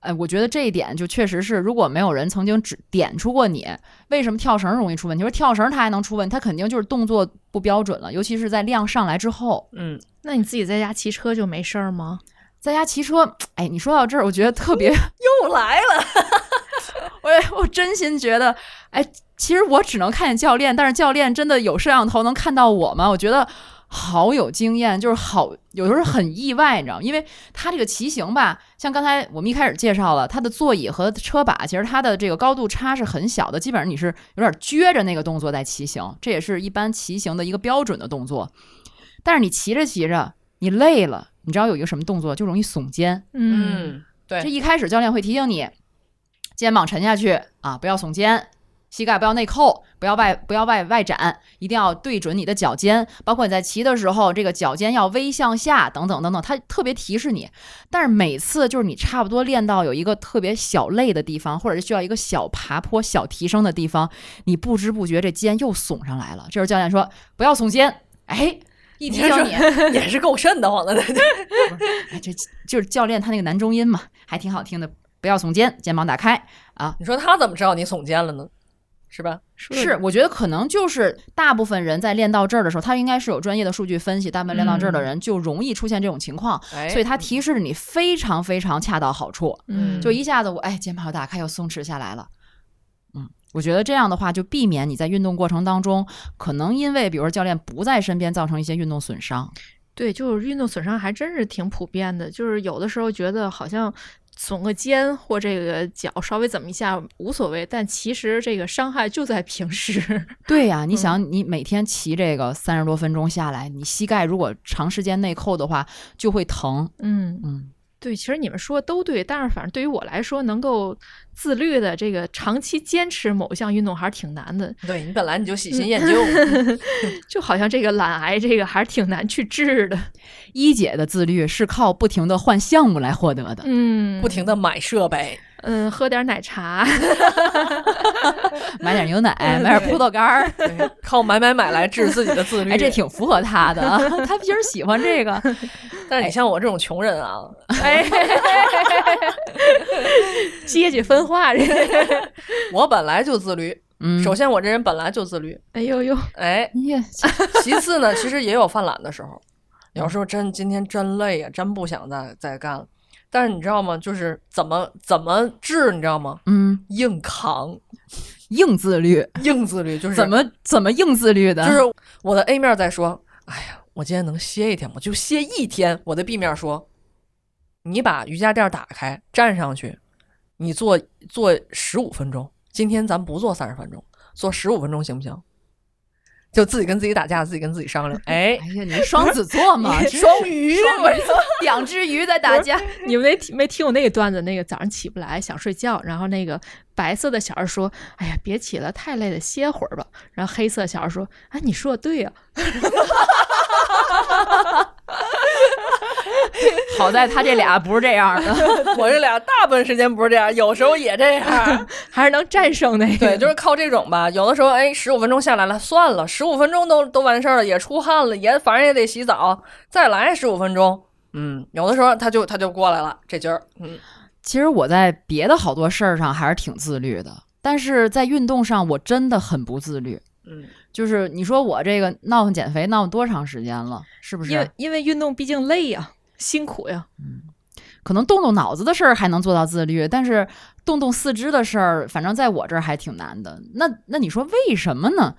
哎，我觉得这一点就确实是，如果没有人曾经指点出过你，为什么跳绳容易出问题？说跳绳它还能出问题，它肯定就是动作不标准了，尤其是在量上来之后。嗯，那你自己在家骑车就没事儿吗？在家骑车，哎，你说到这儿，我觉得特别 [LAUGHS] 又来了。我我真心觉得，哎，其实我只能看见教练，但是教练真的有摄像头能看到我吗？我觉得好有经验，就是好，有时候很意外，你知道吗？因为它这个骑行吧，像刚才我们一开始介绍了，它的座椅和车把，其实它的这个高度差是很小的，基本上你是有点撅着那个动作在骑行，这也是一般骑行的一个标准的动作。但是你骑着骑着，你累了，你知道有一个什么动作，就容易耸肩。嗯，对这，一开始教练会提醒你，肩膀沉下去啊，不要耸肩，膝盖不要内扣，不要外不要外外展，一定要对准你的脚尖。包括你在骑的时候，这个脚尖要微向下，等等等等，它特别提示你。但是每次就是你差不多练到有一个特别小累的地方，或者是需要一个小爬坡、小提升的地方，你不知不觉这肩又耸上来了。这时候教练说不要耸肩，哎。一提醒你，[LAUGHS] 也是够瘆得慌的，对对。[LAUGHS] 哎，这就是教练他那个男中音嘛，还挺好听的。不要耸肩，肩膀打开啊！你说他怎么知道你耸肩了呢？是吧？是，我觉得可能就是大部分人在练到这儿的时候，他应该是有专业的数据分析，大部分练到这儿的人就容易出现这种情况，哎，所以他提示你非常非常恰到好处，嗯就一下子我哎肩膀又打开又松弛下来了。嗯，我觉得这样的话，就避免你在运动过程当中，可能因为比如说教练不在身边，造成一些运动损伤。对，就是运动损伤还真是挺普遍的，就是有的时候觉得好像耸个肩或这个脚稍微怎么一下无所谓，但其实这个伤害就在平时。[LAUGHS] 对呀、你想，你每天骑这个三十多分钟下来，你膝盖如果长时间内扣的话，就会疼。嗯，嗯，对，其实你们说都对，但是反正对于我来说，能够自律的这个长期坚持某项运动还是挺难的。对你本来你就喜新厌旧 [LAUGHS] [LAUGHS] 就好像这个懒癌，这个还是挺难去治的。一姐的自律是靠不停的换项目来获得的。嗯，不停的买设备，嗯，喝点奶茶。[LAUGHS] [LAUGHS] 买点牛奶，买点葡萄干儿，靠买买买来治自己的自律。哎，这挺符合他的，他平时喜欢这个。[LAUGHS] 但是你像我这种穷人啊，哎，阶级分化这。我本来就自律。嗯，首先，我这人本来就自律，哎呦呦，哎，呀，其次呢，其实也有犯懒的时候，有时候真今天真累呀、真不想再再干了。但是你知道吗？就是怎么怎么治，你知道吗？嗯，硬扛，[LAUGHS] 硬自律，硬自律，就是 [LAUGHS] 怎么怎么硬自律的？就是我的 A 面在说，哎呀，我今天能歇一天吗？就歇一天。我的 B 面说，你把瑜伽垫打开，站上去，你做做十五分钟。今天咱不做三十分钟，做十五分钟行不行？就自己跟自己打架，自己跟自己商量。[LAUGHS] 哎，哎呀，你是双子座嘛？这双鱼，我两只鱼在打架。[LAUGHS] 你们没听没听我那个段子？那个早上起不来想睡觉，然后那个白色的小孩说：“哎呀，别起了，太累了，歇会儿吧。”然后黑色小孩说：“哎，你说的对呀、[LAUGHS] [LAUGHS] 好在他这俩不是这样的。[LAUGHS] 我这俩大部分时间不是这样，有时候也这样。[LAUGHS] 还是能战胜那个。对，就是靠这种吧。有的时候，哎，十五分钟下来了，算了，十五分钟都都完事儿了，也出汗了，也反正也得洗澡，再来十五分钟。嗯，有的时候他就他就过来了，这劲儿。嗯，其实我在别的好多事儿上还是挺自律的，但是在运动上我真的很不自律。嗯，就是你说我这个闹腾减肥闹腾多长时间了，是不是因为？因为运动毕竟累呀、辛苦呀。嗯可能动动脑子的事儿还能做到自律，但是动动四肢的事儿，反正在我这儿还挺难的。那那你说为什么呢？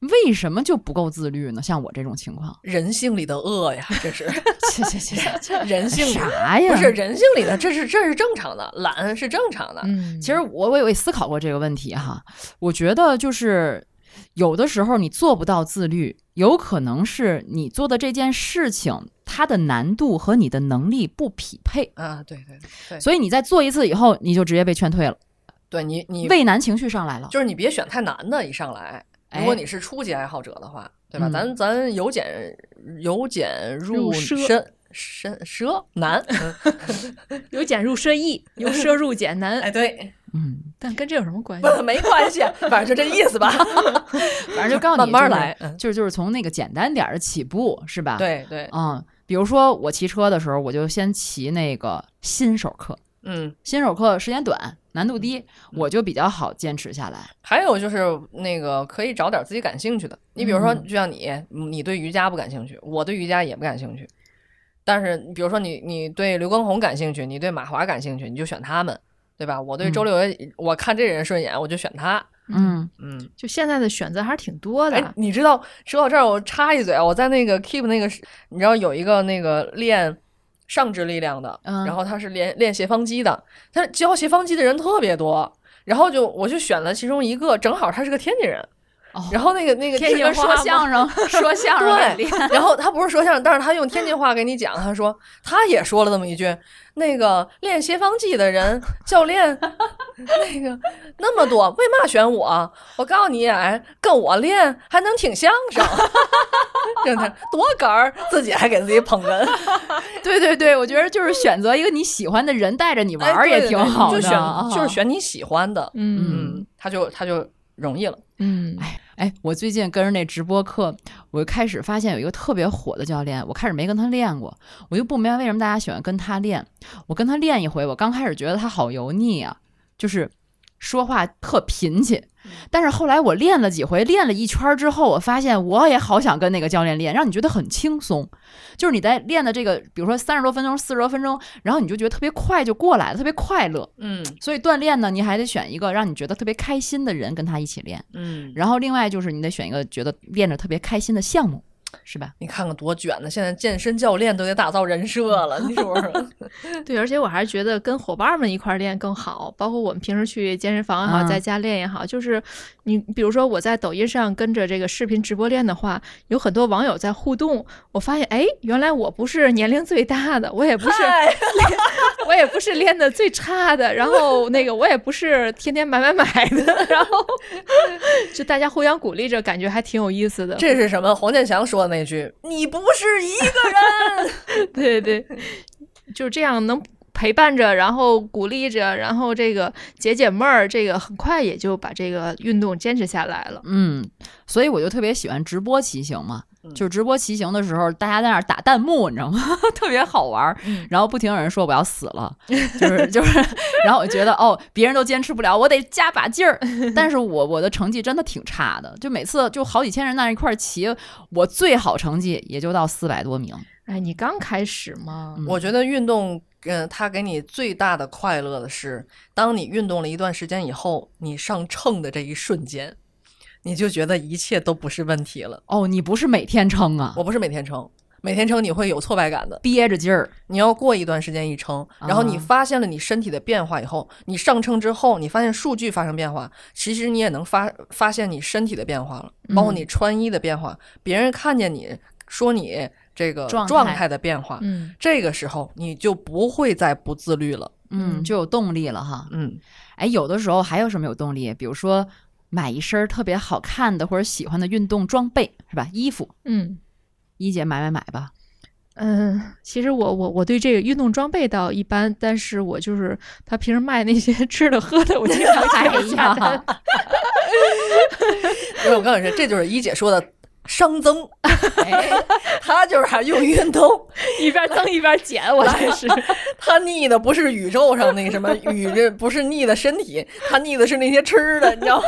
为什么就不够自律呢？像我这种情况，人性里的恶呀，[LAUGHS] 这是切切切，[LAUGHS] [LAUGHS] 人性里啥呀？不是人性里的，这是这是正常的，懒是正常的。嗯，其实我我也思考过这个问题哈，我觉得就是有的时候你做不到自律，有可能是你做的这件事情它的难度和你的能力不匹配，啊，对对对，所以你在做一次以后，你就直接被劝退了，对你你畏难情绪上来了。就是你别选太难的，一上来。哎如果你是初级爱好者的话，对吧？嗯咱咱由简由简入入奢深深奢难。[LAUGHS] 嗯由俭入奢易，由奢入俭难。哎，对，嗯，但跟这有什么关系？[LAUGHS] 没关系，反正就这意思吧。[LAUGHS] 反正就告诉你，就是慢慢来。嗯，就是就是从那个简单点儿的起步，是吧？，对对，嗯，比如说我骑车的时候，我就先骑那个新手课，嗯。新手课时间短，难度低，我就比较好坚持下来。还有就是那个可以找点自己感兴趣的，你比如说，嗯就像你，你对瑜伽不感兴趣，我对瑜伽也不感兴趣。但是，比如说你你对刘畊宏感兴趣，你对马华感兴趣，你就选他们，对吧？我对周嗯六爷，我看这人顺眼，我就选他。嗯嗯，就现在的选择还是挺多的。哎，你知道说到这儿，我插一嘴啊，我在那个 Keep 那个，你知道有一个那个练上肢力量的，嗯然后他是练练斜方肌的，他教斜方肌的人特别多，然后就我就选了其中一个，正好他是个天津人，哦然后那个那个天津说相声，[LAUGHS] 说相声对，然后他不是说相声，但是他用天津话给你讲，他说他也说了这么一句，那个练斜方肌的人教练，那个那么多，为嘛选我？我告诉你，哎，跟我练还能听相声，[LAUGHS] 真的多哏儿，自己还给自己捧哏，[LAUGHS] 对对对，我觉得就是选择一个你喜欢的人带着你玩儿也哎对对对挺好的，就选啊就是选你喜欢的，嗯。嗯，他就他就容易了，嗯，哎哎，我最近跟着那直播课，我就开始发现有一个特别火的教练，我开始没跟他练过，我就不明白为什么大家喜欢跟他练。我跟他练一回，我刚开始觉得他好油腻啊，就是说话特贫气。但是后来我练了几回，练了一圈儿之后，我发现我也好想跟那个教练练，让你觉得很轻松。就是你在练的这个，比如说三十多分钟、四十多分钟，然后你就觉得特别快就过来了，特别快乐。嗯所以锻炼呢，你还得选一个让你觉得特别开心的人跟他一起练。嗯，然后另外就是你得选一个觉得练着特别开心的项目，是吧？你看看多卷呢！现在健身教练都得打造人设了，你说说？[LAUGHS] 对，而且我还是觉得跟伙伴们一块儿练更好。包括我们平时去健身房也好，嗯在家练也好，就是你比如说我在抖音上跟着这个视频直播练的话，有很多网友在互动，我发现哎，原来我不是年龄最大的，我也不是 [LAUGHS] 我也不是练的最差的，然后那个我也不是天天买买买的，然后 [LAUGHS] 就大家互相鼓励着，感觉还挺有意思的。这是什么？黄健翔说的那句：“你不是一个人。[LAUGHS] 对对，就是这样能陪伴着，然后鼓励着，然后这个解解闷儿，这个很快也就把这个运动坚持下来了。嗯，所以我就特别喜欢直播骑行嘛。嗯就是直播骑行的时候，大家在那儿打弹幕，你知道吗？[LAUGHS] 特别好玩儿。嗯然后不停有人说我要死了，就是就是，然后我觉得哦，别人都坚持不了，我得加把劲儿。但是我我的成绩真的挺差的，就每次就好几千人在那一块儿骑，我最好成绩也就到四百多名。哎，你刚开始嘛，嗯我觉得运动，嗯、它给你最大的快乐的是，当你运动了一段时间以后，你上秤的这一瞬间，你就觉得一切都不是问题了。哦，你不是每天称啊，我不是每天称，每天称你会有挫败感的。憋着劲儿。你要过一段时间一称，然后你啊发现了你身体的变化以后，你上称之后，你发现数据发生变化，其实你也能发发现你身体的变化了，包括你穿衣的变化，别人看见你说你这个状态的变化，嗯，这个时候你就不会再不自律了。嗯，嗯就有动力了哈。嗯，哎，有的时候还有什么有动力？比如说买一身特别好看的或者喜欢的运动装备，是吧？衣服，嗯一姐买买买吧。嗯，其实我我我对这个运动装备倒一般，但是我就是他平时卖那些吃的喝的，我经常哎 [LAUGHS] 给他下单。呀，因为我告诉你，这就是一姐说的熵增，哎，[LAUGHS] 他就是还用运动，[LAUGHS] 一边增一边减，我真是。[LAUGHS] 他腻的不是宇宙上那个什么宇宙，不是腻的身体，他腻的是那些吃的，你知道吗？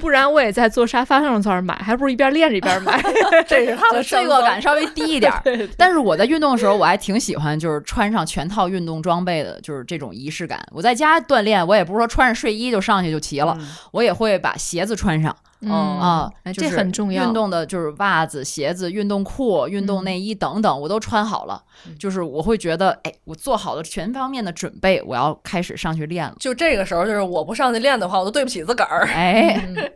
不然我也在坐沙发上在那儿买，还不如一边练着一边买。这是他的罪恶感稍微低一点儿。对对但是我在运动的时候，我还挺喜欢，就是穿上全套运动装备的，就是这种仪式感。我在家锻炼，我也不是说穿着睡衣就上去就骑了，嗯我也会把鞋子穿上嗯啊，哎这很重要运动的就是袜子、鞋子、运动裤、运动内衣等等，我都穿好了。就是我会觉得，哎，我做好了全方面的准备，我要开始上去练了。就这个时候，就是我不上去练的话，我都对不起自个儿。哎，嗯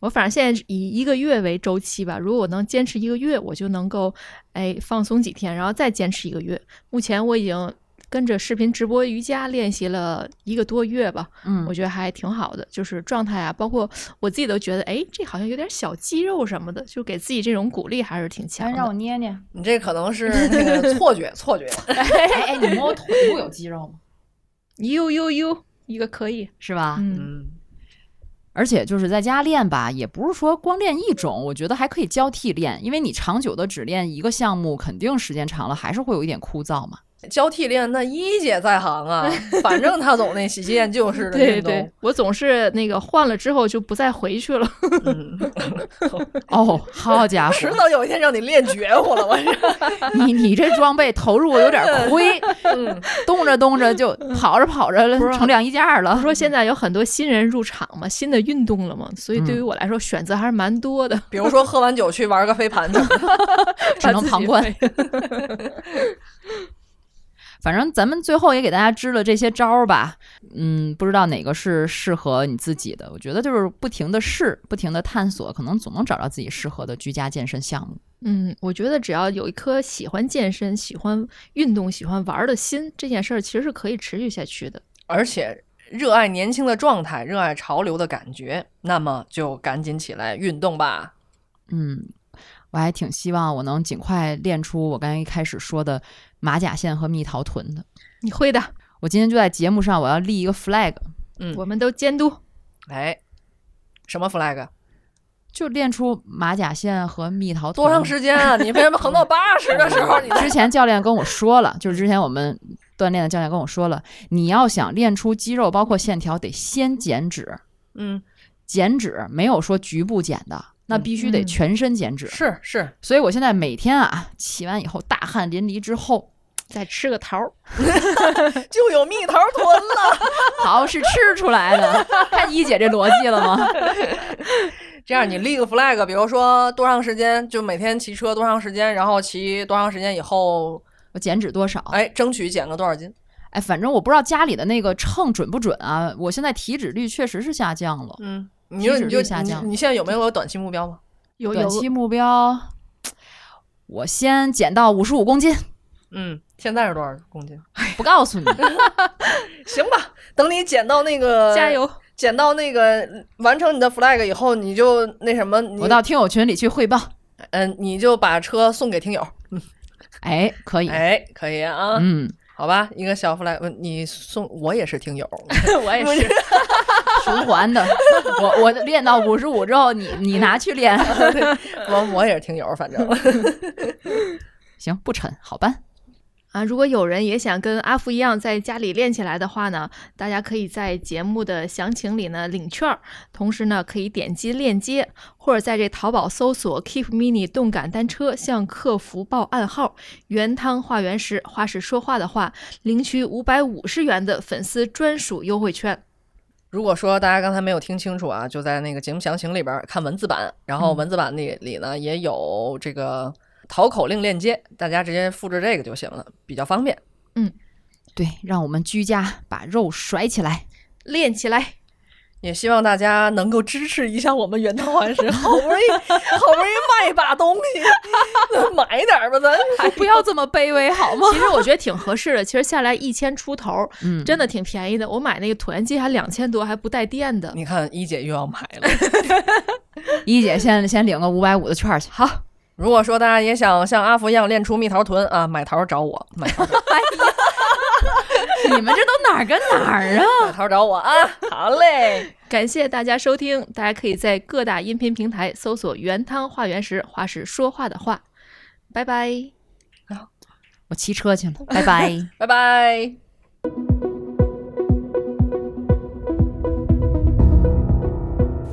我反正现在以一个月为周期吧，如果我能坚持一个月，我就能够哎放松几天，然后再坚持一个月。目前我已经跟着视频直播瑜伽练习了一个多月吧，嗯我，觉得还挺好的，就是状态啊，包括我自己都觉得，哎，这好像有点小肌肉什么的，就给自己这种鼓励还是挺强的，让我。捏捏。你这可能是那个错觉，错 [LAUGHS] 觉。哎哎，你摸我腿部有肌肉吗？呦呦呦，一个可以，是吧？嗯，嗯，而且就是在家练吧，也不是说光练一种，我觉得还可以交替练，因为你长久的只练一个项目，肯定时间长了还是会有一点枯燥嘛。交替练，那一姐在行啊，反正她总那喜新厌旧似的对运动。对，我总是那个换了之后就不再回去了。嗯，[LAUGHS] 哦，好家伙迟，早有一天让你练绝活了，我是。你你这装备投入有点 [LAUGHS] 亏，嗯，动着动着就跑着跑着成两衣架了。说现在有很多新人入场嘛，新的运动了嘛，所以对于嗯我来说选择还是蛮多的。比如说喝完酒去玩个飞盘什么的。只能旁观反正咱们最后也给大家支了这些招儿吧，嗯，不知道哪个是适合你自己的。我觉得就是不停的试，不停的探索，可能总能找到自己适合的居家健身项目。嗯，我觉得只要有一颗喜欢健身、喜欢运动、喜欢玩儿的心，这件事儿其实是可以持续下去的。而且热爱年轻的状态，热爱潮流的感觉，那么就赶紧起来运动吧。嗯，我还挺希望我能尽快练出我刚才一开始说的马甲线和蜜桃臀的。你会的，我今天就在节目上，我要立一个 flag，嗯，我们都监督。哎，什么 flag？就练出马甲线和蜜桃臀。多长时间啊？你为什么横到八十的时候你 [LAUGHS] 之前教练跟我说了，就是之前我们锻炼的教练跟我说了，你要想练出肌肉，包括线条，得先减脂。嗯，减脂没有说局部减的，那嗯必须得嗯全身减脂。是是，所以我现在每天啊，起完以后大汗淋漓之后，再吃个桃儿，[LAUGHS] 就有蜜桃臀了。[LAUGHS] 好是吃出来的。看一姐这逻辑了吗？[LAUGHS] 这样你立个 flag，比如说多长时间，就每天骑车多长时间，然后骑多长时间以后，我减脂多少？哎，争取减个多少斤。哎，反正我不知道家里的那个秤准不准啊。我现在体脂率确实是下降了。嗯，你体脂就你就率下降你你现在有没有个短期目标吗？有有短期目标，我先减到五十五公斤，嗯，现在是多少公斤？[LAUGHS] 不告诉你。[LAUGHS] 行吧，等你减到那个 [LAUGHS] 加，油！减到那个完成你的 flag 以后，你就那什么，你我到听友群里去汇报。嗯、你就把车送给听友。嗯哎，可以。哎，可以啊，嗯，好吧，一个小 flag，嗯你送我也是听友，我也是，循环的。我我练到五十五之后，你你拿去练。我我也是听友，反正行，不沉，好办。啊，如果有人也想跟阿福一样在家里练起来的话呢，大家可以在节目的详情里呢领券儿，同时呢可以点击链接，或者在这淘宝搜索 Keep Mini 动感单车，向客服报暗号“原汤化原食”，话是说话的话，领取五百五十元的粉丝专属优惠券。如果说大家刚才没有听清楚啊，就在那个节目详情里边看文字版，然后嗯文字版里里呢也有这个淘口令链接，大家直接复制这个就行了，比较方便。嗯对，让我们居家把肉甩起来。练起来！也希望大家能够支持一下我们原汤化食，好不容易 [LAUGHS] 好不容易卖一把东西，[LAUGHS] 买点儿吧，咱还。不要这么卑微好吗？其实我觉得挺合适的，其实下来一千出头，嗯，真的挺便宜的。我买那个椭圆机还两千多，还不带电的。你看一姐又要买了。一姐先先领个五百五的券儿去。好，如果说大家也想像阿福一样练出蜜桃臀啊，买桃找我，[LAUGHS] 买桃你们这都哪儿跟哪儿啊？[LAUGHS] 买桃找我啊。好嘞，感谢大家收听，大家可以在各大音频平台搜索“原汤化原食”，话是说话的话。拜拜。我骑车去了，拜拜。[LAUGHS] 拜拜。